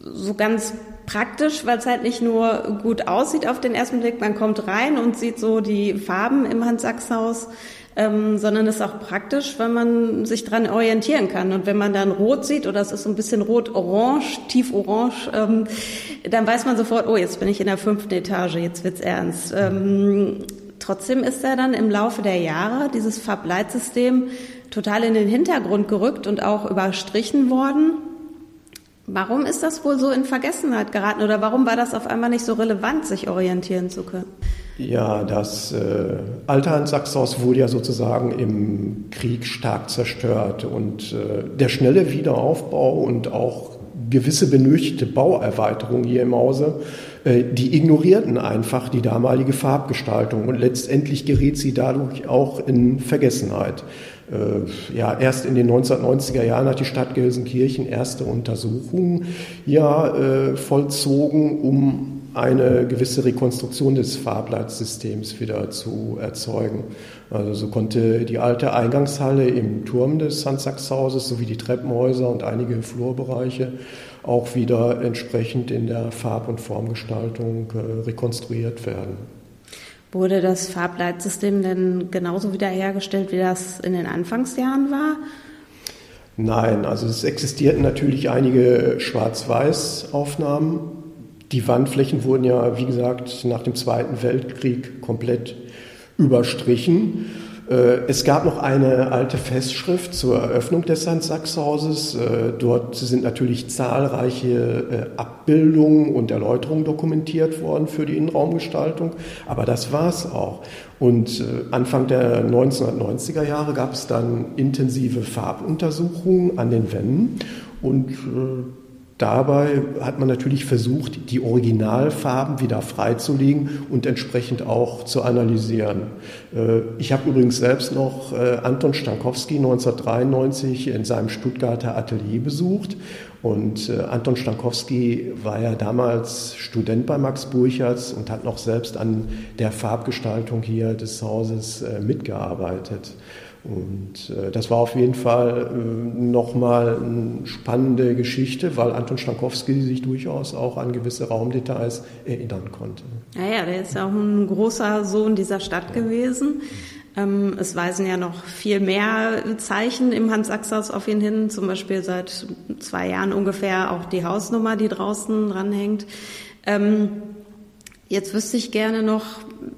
[SPEAKER 2] so ganz praktisch, weil es halt nicht nur gut aussieht auf den ersten Blick, man kommt rein und sieht so die Farben im Hans-Sachs-Haus, ähm, sondern es ist auch praktisch, weil man sich dran orientieren kann. Und wenn man dann rot sieht, oder es ist so ein bisschen rot-orange, tief-orange, ähm, dann weiß man sofort, oh, jetzt bin ich in der fünften Etage, jetzt wird's ernst. Ähm, trotzdem ist er dann im Laufe der Jahre, dieses Farbleitsystem, total in den Hintergrund gerückt und auch überstrichen worden. Warum ist das wohl so in Vergessenheit geraten oder warum war das auf einmal nicht so relevant, sich orientieren zu können?
[SPEAKER 5] Ja, das äh, alte Hans-Sachs-Haus wurde ja sozusagen im Krieg stark zerstört und äh, der schnelle Wiederaufbau und auch gewisse benötigte Bauerweiterungen hier im Hause, äh, die ignorierten einfach die damalige Farbgestaltung und letztendlich geriet sie dadurch auch in Vergessenheit. Äh, ja, erst in den 1990er Jahren hat die Stadt Gelsenkirchen erste Untersuchungen ja äh, vollzogen, um eine gewisse Rekonstruktion des Farbleitsystems wieder zu erzeugen. Also so konnte die alte Eingangshalle im Turm des Hans-Sachs-Hauses sowie die Treppenhäuser und einige Flurbereiche auch wieder entsprechend in der Farb- und Formgestaltung äh, rekonstruiert werden.
[SPEAKER 2] Wurde das Farbleitsystem denn genauso wiederhergestellt, wie das in den Anfangsjahren war?
[SPEAKER 5] Nein, also es existierten natürlich einige Schwarz-Weiß-Aufnahmen. Die Wandflächen wurden ja, wie gesagt, nach dem Zweiten Weltkrieg komplett überstrichen. Äh, es gab noch eine alte Festschrift zur Eröffnung des Hans-Sachs-Hauses. Äh, dort sind natürlich zahlreiche äh, Abbildungen und Erläuterungen dokumentiert worden für die Innenraumgestaltung. Aber das war es auch. Und Anfang der 1990er Jahre gab es dann intensive Farbuntersuchungen an den Wänden. Und Dabei hat man natürlich versucht, die Originalfarben wieder freizulegen und entsprechend auch zu analysieren. Äh, ich habe übrigens selbst noch äh, Anton Stankowski 1993 in seinem Stuttgarter Atelier besucht. Und äh, Anton Stankowski war ja damals Student bei Max Burchards und hat noch selbst an der Farbgestaltung hier des Hauses mitgearbeitet. Und äh, das war auf jeden Fall äh, nochmal eine spannende Geschichte, weil Anton Stankowski sich durchaus auch an gewisse Raumdetails erinnern konnte.
[SPEAKER 2] Naja, der ist ja auch ein großer Sohn dieser Stadt ja. gewesen. Ähm, es weisen ja noch viel mehr Zeichen im Hans-Sachs-Haus auf ihn hin, zum Beispiel seit zwei Jahren ungefähr auch die Hausnummer, die draußen dranhängt. Ähm, jetzt wüsste ich gerne noch,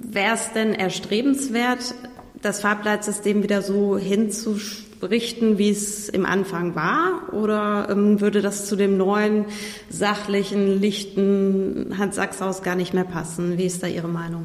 [SPEAKER 2] wäre es denn erstrebenswert, das Farbleitsystem wieder so hinzurichten, wie es im Anfang war? Oder ähm, würde das zu dem neuen, sachlichen, lichten Hans-Sachs-Haus gar nicht mehr passen? Wie ist da Ihre Meinung?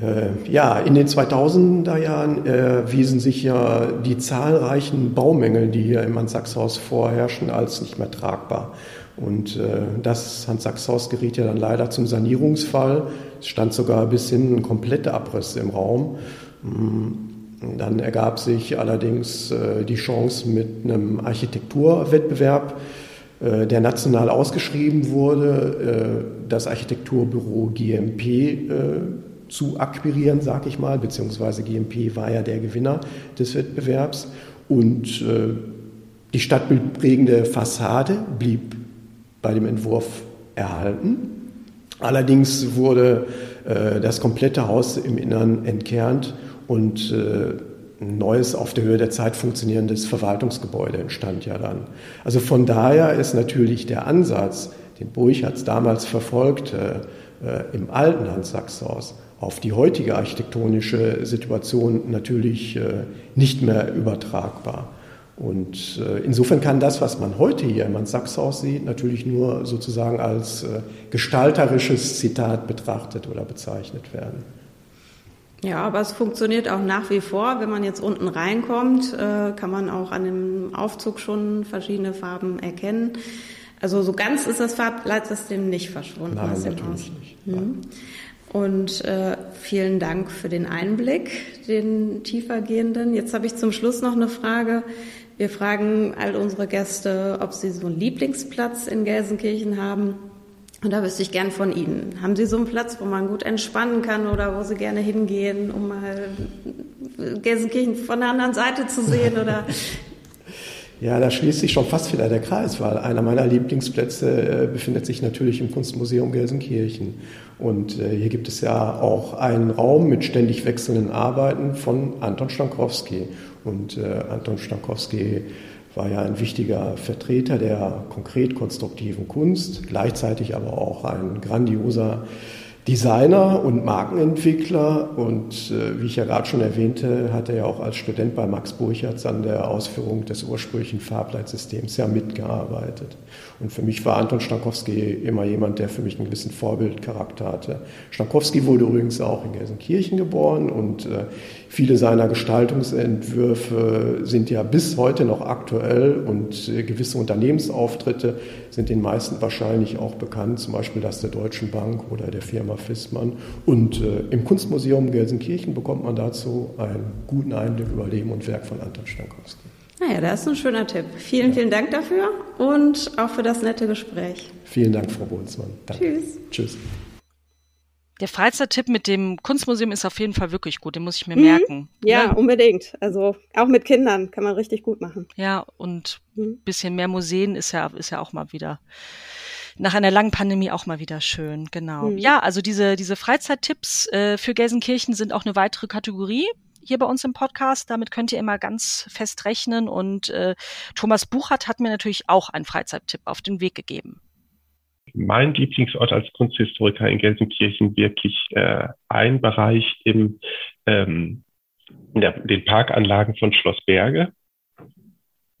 [SPEAKER 5] Äh, ja, in den 2000er Jahren äh, wiesen sich ja die zahlreichen Baumängel, die hier im Hans-Sachs-Haus vorherrschen, als nicht mehr tragbar. Und äh, das Hans-Sachs-Haus geriet ja dann leider zum Sanierungsfall. Es stand sogar bis hin ein kompletter Abriss im Raum. Dann ergab sich allerdings äh, die Chance mit einem Architekturwettbewerb, äh, der national ausgeschrieben wurde, äh, das Architekturbüro GMP zu akquirieren, sag ich mal, beziehungsweise GMP war ja der Gewinner des Wettbewerbs und die stadtbildprägende Fassade blieb bei dem Entwurf erhalten. Allerdings wurde das komplette Haus im Innern entkernt und äh, ein neues, auf der Höhe der Zeit funktionierendes Verwaltungsgebäude entstand ja dann. Also von daher ist natürlich der Ansatz, den Burchardt damals verfolgte, äh, im alten Hans-Sachs-Haus auf die heutige architektonische Situation natürlich äh, nicht mehr übertragbar. Und äh, insofern kann das, was man heute hier im Hans-Sachs-Haus sieht, natürlich nur sozusagen als äh, gestalterisches Zitat betrachtet oder bezeichnet werden.
[SPEAKER 2] Ja, aber es funktioniert auch nach wie vor. Wenn man jetzt unten reinkommt, äh, kann man auch an dem Aufzug schon verschiedene Farben erkennen. Also so ganz ist das Farbleitsystem nicht verschwunden
[SPEAKER 5] Nein, aus dem Haus. Nicht. Mhm.
[SPEAKER 2] Und äh, vielen Dank für den Einblick, den tiefergehenden. Jetzt habe ich zum Schluss noch eine Frage. Wir fragen all unsere Gäste, ob sie so einen Lieblingsplatz in Gelsenkirchen haben. Und da wüsste ich gern von Ihnen. Haben Sie so einen Platz, wo man gut entspannen kann oder wo Sie gerne hingehen, um mal Gelsenkirchen von der anderen Seite zu sehen oder
[SPEAKER 5] ja, da schließt sich schon fast wieder der Kreis, weil einer meiner Lieblingsplätze äh, befindet sich natürlich im Kunstmuseum Gelsenkirchen. Und äh, hier gibt es ja auch einen Raum mit ständig wechselnden Arbeiten von Anton Stankowski. Und äh, Anton Stankowski war ja ein wichtiger Vertreter der konkret konstruktiven Kunst, gleichzeitig aber auch ein grandioser Designer und Markenentwickler und äh, wie ich ja gerade schon erwähnte, hat er ja auch als Student bei Max Burchardt an der Ausführung des ursprünglichen Farbleitsystems ja mitgearbeitet. Und für mich war Anton Stankowski immer jemand, der für mich einen gewissen Vorbildcharakter hatte. Stankowski wurde übrigens auch in Gelsenkirchen geboren und äh, viele seiner Gestaltungsentwürfe sind ja bis heute noch aktuell und äh, gewisse Unternehmensauftritte sind den meisten wahrscheinlich auch bekannt, zum Beispiel das der Deutschen Bank oder der Firma Fissmann. Und äh, im Kunstmuseum Gelsenkirchen bekommt man dazu einen guten Einblick über Leben und Werk von Anton Stankowski.
[SPEAKER 2] Naja, das ist ein schöner Tipp. Vielen, vielen Dank dafür und auch für das nette Gespräch.
[SPEAKER 5] Vielen Dank, Frau Bohlsmann.
[SPEAKER 2] Tschüss.
[SPEAKER 5] Tschüss.
[SPEAKER 1] Der Freizeittipp mit dem Kunstmuseum ist auf jeden Fall wirklich gut, den muss ich mir mhm. merken.
[SPEAKER 2] Ja, ja, unbedingt. Also auch mit Kindern kann man richtig gut machen.
[SPEAKER 1] Ja, und mhm. bisschen mehr Museen ist ja, ist ja auch mal wieder nach einer langen Pandemie auch mal wieder schön, genau. Mhm. Ja, also diese, diese Freizeittipps äh, für Gelsenkirchen sind auch eine weitere Kategorie hier bei uns im Podcast. Damit könnt ihr immer ganz fest rechnen. Und äh, Thomas Buchert hat mir natürlich auch einen Freizeittipp auf den Weg gegeben.
[SPEAKER 3] Mein Lieblingsort als Kunsthistoriker in Gelsenkirchen wirklich äh, ein Bereich im ähm, in der, den Parkanlagen von Schloss Berge.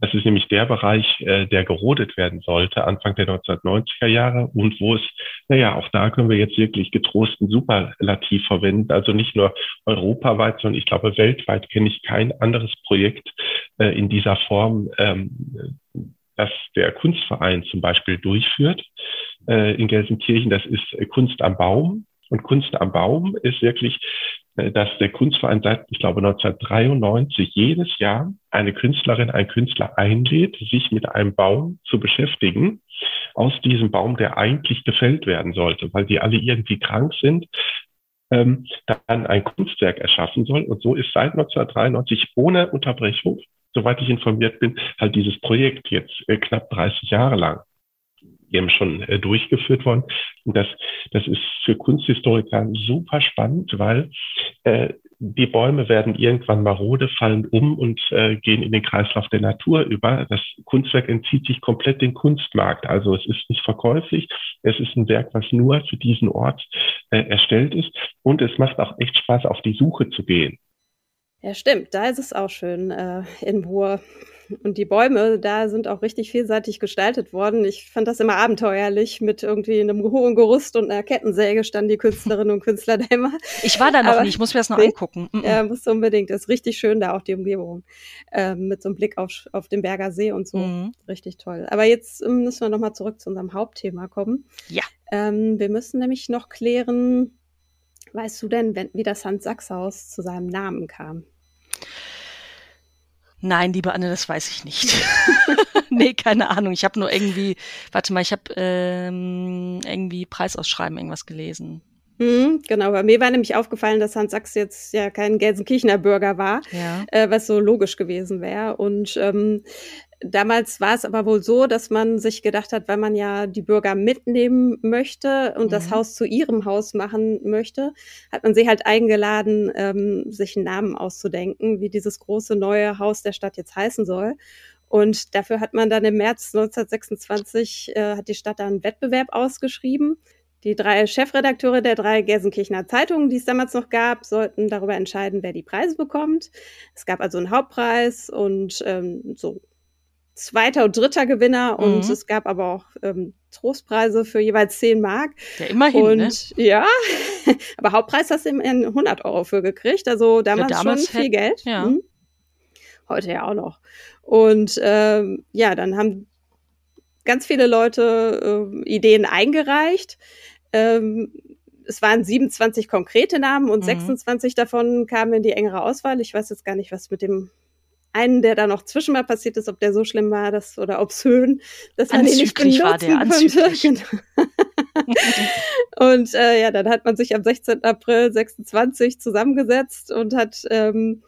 [SPEAKER 3] Das ist nämlich der Bereich, äh, der gerodet werden sollte, Anfang der 1990er Jahre und wo es, naja, auch da können wir jetzt wirklich getrost ein Superlativ verwenden. Also nicht nur europaweit, sondern ich glaube, weltweit kenne ich kein anderes Projekt äh, in dieser Form, ähm, das der Kunstverein zum Beispiel durchführt äh, in Gelsenkirchen. Das ist Kunst am Baum. Und Kunst am Baum ist wirklich dass der Kunstverein seit, ich glaube, 1993 jedes Jahr eine Künstlerin, ein Künstler einlädt, sich mit einem Baum zu beschäftigen, aus diesem Baum, der eigentlich gefällt werden sollte, weil die alle irgendwie krank sind, ähm, dann ein Kunstwerk erschaffen soll. Und so ist seit 1993 ohne Unterbrechung, soweit ich informiert bin, halt dieses Projekt jetzt äh, knapp 30 Jahre lang eben schon äh, durchgeführt worden. Und das, das ist für Kunsthistoriker super spannend, weil äh, die Bäume werden irgendwann marode, fallen um und äh, gehen in den Kreislauf der Natur über. Das Kunstwerk entzieht sich komplett den Kunstmarkt. Also es ist nicht verkäuflich. Es ist ein Werk, was nur für diesen Ort äh, erstellt ist. Und es macht auch echt Spaß, auf die Suche zu gehen.
[SPEAKER 2] Ja, stimmt. Da ist es auch schön äh, in Ruhr. Und die Bäume da sind auch richtig vielseitig gestaltet worden. Ich fand das immer abenteuerlich. Mit irgendwie einem hohen Gerüst und einer Kettensäge standen die Künstlerinnen und Künstler da immer.
[SPEAKER 1] Ich war da noch Aber, nicht, ich muss mir das noch nee, angucken.
[SPEAKER 2] Ja, musst du unbedingt. Das ist richtig schön da auch die Umgebung. Ähm, mit so einem Blick auf, auf den Berger See und so. Mhm. Richtig toll. Aber jetzt ähm, müssen wir nochmal zurück zu unserem Hauptthema kommen.
[SPEAKER 1] Ja.
[SPEAKER 2] Ähm, wir müssen nämlich noch klären, weißt du denn, wenn, wie das Hans-Sachs-Haus zu seinem Namen kam?
[SPEAKER 1] Nein, liebe Anne, das weiß ich nicht. nee, keine Ahnung. Ich habe nur irgendwie, warte mal, ich habe ähm, irgendwie Preisausschreiben irgendwas gelesen.
[SPEAKER 2] Mhm, genau, bei mir war nämlich aufgefallen, dass Hans Sachs jetzt ja kein Gelsenkirchener Bürger war,
[SPEAKER 1] ja.
[SPEAKER 2] äh, was so logisch gewesen wäre. Und ähm, Damals war es aber wohl so, dass man sich gedacht hat, weil man ja die Bürger mitnehmen möchte und mhm. das Haus zu ihrem Haus machen möchte, hat man sie halt eingeladen, ähm, sich einen Namen auszudenken, wie dieses große neue Haus der Stadt jetzt heißen soll. Und dafür hat man dann im März 1926 äh, hat die Stadt dann einen Wettbewerb ausgeschrieben. Die drei Chefredakteure der drei Gelsenkirchener Zeitungen, die es damals noch gab, sollten darüber entscheiden, wer die Preise bekommt. Es gab also einen Hauptpreis und ähm, so zweiter und dritter Gewinner und mhm. es gab aber auch ähm, Trostpreise für jeweils 10 Mark.
[SPEAKER 1] Ja, immerhin.
[SPEAKER 2] Und
[SPEAKER 1] ne?
[SPEAKER 2] ja, aber Hauptpreis hast du immerhin 100 Euro für gekriegt. Also damals, ja, damals schon viel Geld.
[SPEAKER 1] Ja. Mhm.
[SPEAKER 2] Heute ja auch noch. Und ähm, ja, dann haben ganz viele Leute äh, Ideen eingereicht. Ähm, es waren 27 konkrete Namen und mhm. 26 davon kamen in die engere Auswahl. Ich weiß jetzt gar nicht, was mit dem einen, der da noch zwischen mal passiert ist, ob der so schlimm war, dass, oder ob's dass man ihn nicht benutzen war der, konnte. Genau. und äh, ja, dann hat man sich am 16. April 26 zusammengesetzt und hat ähm,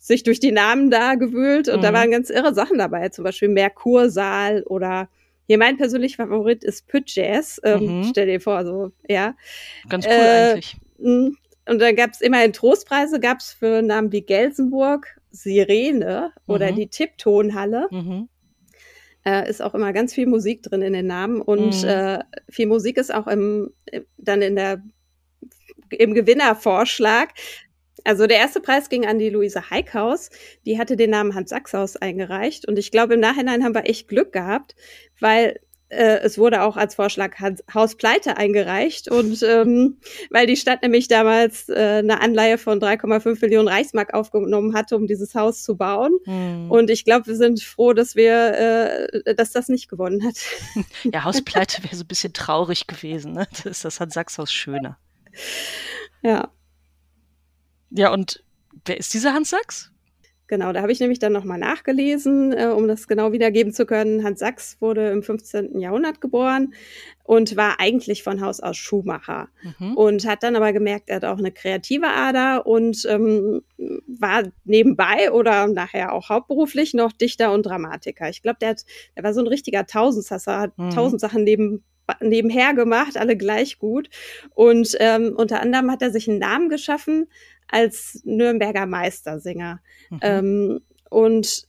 [SPEAKER 2] sich durch die Namen da gewühlt und mhm. da waren ganz irre Sachen dabei, zum Beispiel Merkursaal oder hier mein persönlicher Favorit ist Püt Jazz. Ähm, mhm. Stell dir vor, so, ja.
[SPEAKER 1] Ganz cool äh, eigentlich.
[SPEAKER 2] Und dann gab es immerhin Trostpreise, gab es für Namen wie Gelsenburg, Sirene oder mhm. die Tipptonhalle. Mhm. Äh, ist auch immer ganz viel Musik drin in den Namen und mhm. äh, viel Musik ist auch im, dann in der im Gewinnervorschlag. Also der erste Preis ging an die Luise Heikhaus. Die hatte den Namen Hans Sachshaus eingereicht. Und ich glaube, im Nachhinein haben wir echt Glück gehabt, weil äh, es wurde auch als Vorschlag Hauspleite eingereicht und ähm, weil die Stadt nämlich damals äh, eine Anleihe von 3,5 Millionen Reichsmark aufgenommen hatte, um dieses Haus zu bauen. Hm. Und ich glaube, wir sind froh, dass wir, äh, dass das nicht gewonnen hat.
[SPEAKER 1] Ja, Hauspleite wäre so ein bisschen traurig gewesen. Ne? Das ist das Hans Sachshaus schöner.
[SPEAKER 2] Ja.
[SPEAKER 1] Ja, und wer ist dieser Hans Sachs?
[SPEAKER 2] Genau, da habe ich nämlich dann nochmal nachgelesen, äh, um das genau wiedergeben zu können. Hans Sachs wurde im 15. Jahrhundert geboren und war eigentlich von Haus aus Schuhmacher mhm. und hat dann aber gemerkt, er hat auch eine kreative Ader und ähm, war nebenbei oder nachher auch hauptberuflich noch Dichter und Dramatiker. Ich glaube, der, der war so ein richtiger Tausendsasser, hat mhm. tausend Sachen neben nebenher gemacht, alle gleich gut. Und ähm, unter anderem hat er sich einen Namen geschaffen als Nürnberger Meistersinger. Mhm. Ähm, und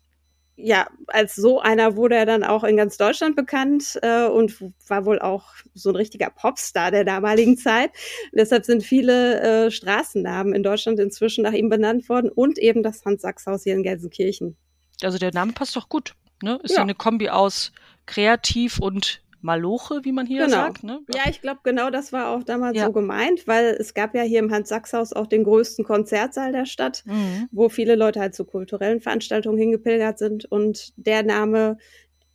[SPEAKER 2] ja, als so einer wurde er dann auch in ganz Deutschland bekannt äh, und war wohl auch so ein richtiger Popstar der damaligen Zeit. Und deshalb sind viele äh, Straßennamen in Deutschland inzwischen nach ihm benannt worden und eben das Hans-Sachs-Haus hier in Gelsenkirchen.
[SPEAKER 1] Also der Name passt doch gut. Ne? Ist ja eine Kombi aus kreativ und Maloche, wie man hier
[SPEAKER 2] genau.
[SPEAKER 1] sagt. Ne?
[SPEAKER 2] Ja. ich glaube, genau das war auch damals ja. so gemeint, weil es gab ja hier im Hans-Sachs-Haus auch den größten Konzertsaal der Stadt, mhm. wo viele Leute halt zu kulturellen Veranstaltungen hingepilgert sind und der Name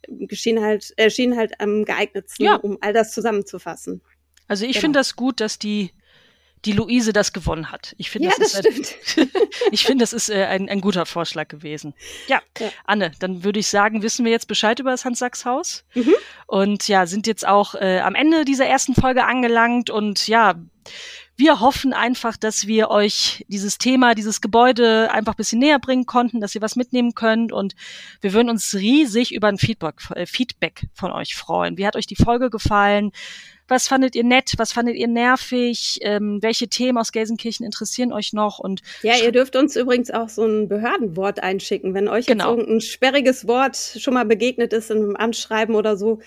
[SPEAKER 2] geschehen halt, erschien halt am geeignetsten, ja. um all das zusammenzufassen.
[SPEAKER 1] Also ich genau. finde das gut, dass die die Luise das gewonnen hat. Ich finde,
[SPEAKER 2] ja,
[SPEAKER 1] das,
[SPEAKER 2] das,
[SPEAKER 1] ist ein, ich finde, das ist äh, ein, ein guter Vorschlag gewesen. Ja, ja, Anne, dann würde ich sagen, wissen wir jetzt Bescheid über das Hans-Sachs-Haus mhm. und ja, sind jetzt auch äh, am Ende dieser ersten Folge angelangt und ja, wir hoffen einfach, dass wir euch dieses Thema, dieses Gebäude einfach ein bisschen näher bringen konnten, dass ihr was mitnehmen könnt und wir würden uns riesig über ein Feedback, äh, Feedback von euch freuen. Wie hat euch die Folge gefallen? Was fandet ihr nett? Was fandet ihr nervig? Ähm, welche Themen aus Gelsenkirchen interessieren euch noch? Und
[SPEAKER 2] ja, ihr dürft uns übrigens auch so ein Behördenwort einschicken. Wenn euch genau. jetzt irgendein sperriges Wort schon mal begegnet ist in einem Anschreiben oder so,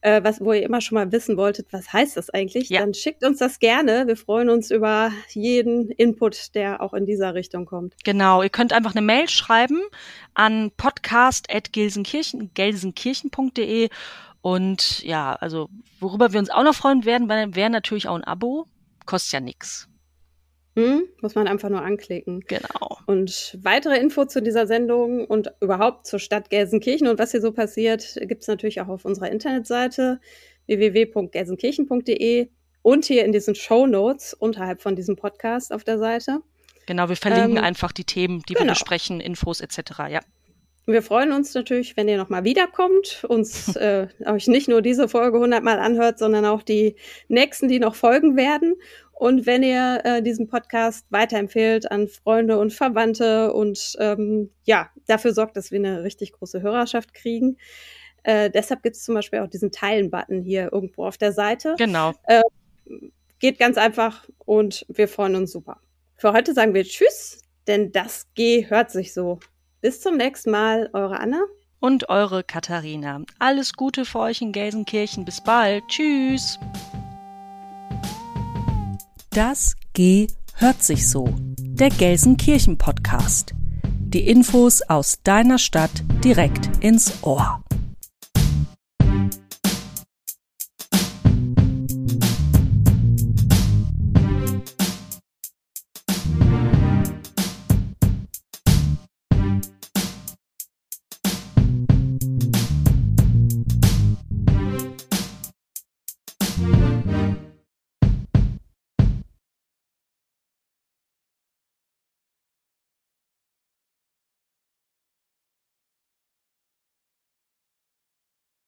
[SPEAKER 2] äh, was, wo ihr immer schon mal wissen wolltet, was heißt das eigentlich, ja. dann schickt uns das gerne. Wir freuen uns über jeden Input, der auch in dieser Richtung kommt.
[SPEAKER 1] Genau, ihr könnt einfach eine Mail schreiben an podcast.gelsenkirchen.de und ja, also worüber wir uns auch noch freuen werden, wäre natürlich auch ein Abo. Kostet ja nichts.
[SPEAKER 2] Hm, muss man einfach nur anklicken.
[SPEAKER 1] Genau.
[SPEAKER 2] Und weitere Infos zu dieser Sendung und überhaupt zur Stadt Gelsenkirchen und was hier so passiert, gibt es natürlich auch auf unserer Internetseite www.gelsenkirchen.de und hier in diesen Show Notes unterhalb von diesem Podcast auf der Seite.
[SPEAKER 1] Genau, wir verlinken ähm, einfach die Themen, die genau. wir besprechen, Infos etc. Ja.
[SPEAKER 2] Wir freuen uns natürlich, wenn ihr nochmal wiederkommt, uns äh, euch nicht nur diese Folge hundertmal anhört, sondern auch die nächsten, die noch folgen werden. Und wenn ihr äh, diesen Podcast weiterempfehlt an Freunde und Verwandte und ähm, ja, dafür sorgt, dass wir eine richtig große Hörerschaft kriegen. Äh, deshalb gibt es zum Beispiel auch diesen Teilen-Button hier irgendwo auf der Seite.
[SPEAKER 1] Genau.
[SPEAKER 2] Äh, geht ganz einfach und wir freuen uns super. Für heute sagen wir Tschüss, denn das G hört sich so. Bis zum nächsten Mal, eure Anna.
[SPEAKER 1] Und eure Katharina. Alles Gute für euch in Gelsenkirchen. Bis bald. Tschüss. Das G hört sich so. Der Gelsenkirchen Podcast. Die Infos aus deiner Stadt direkt ins Ohr.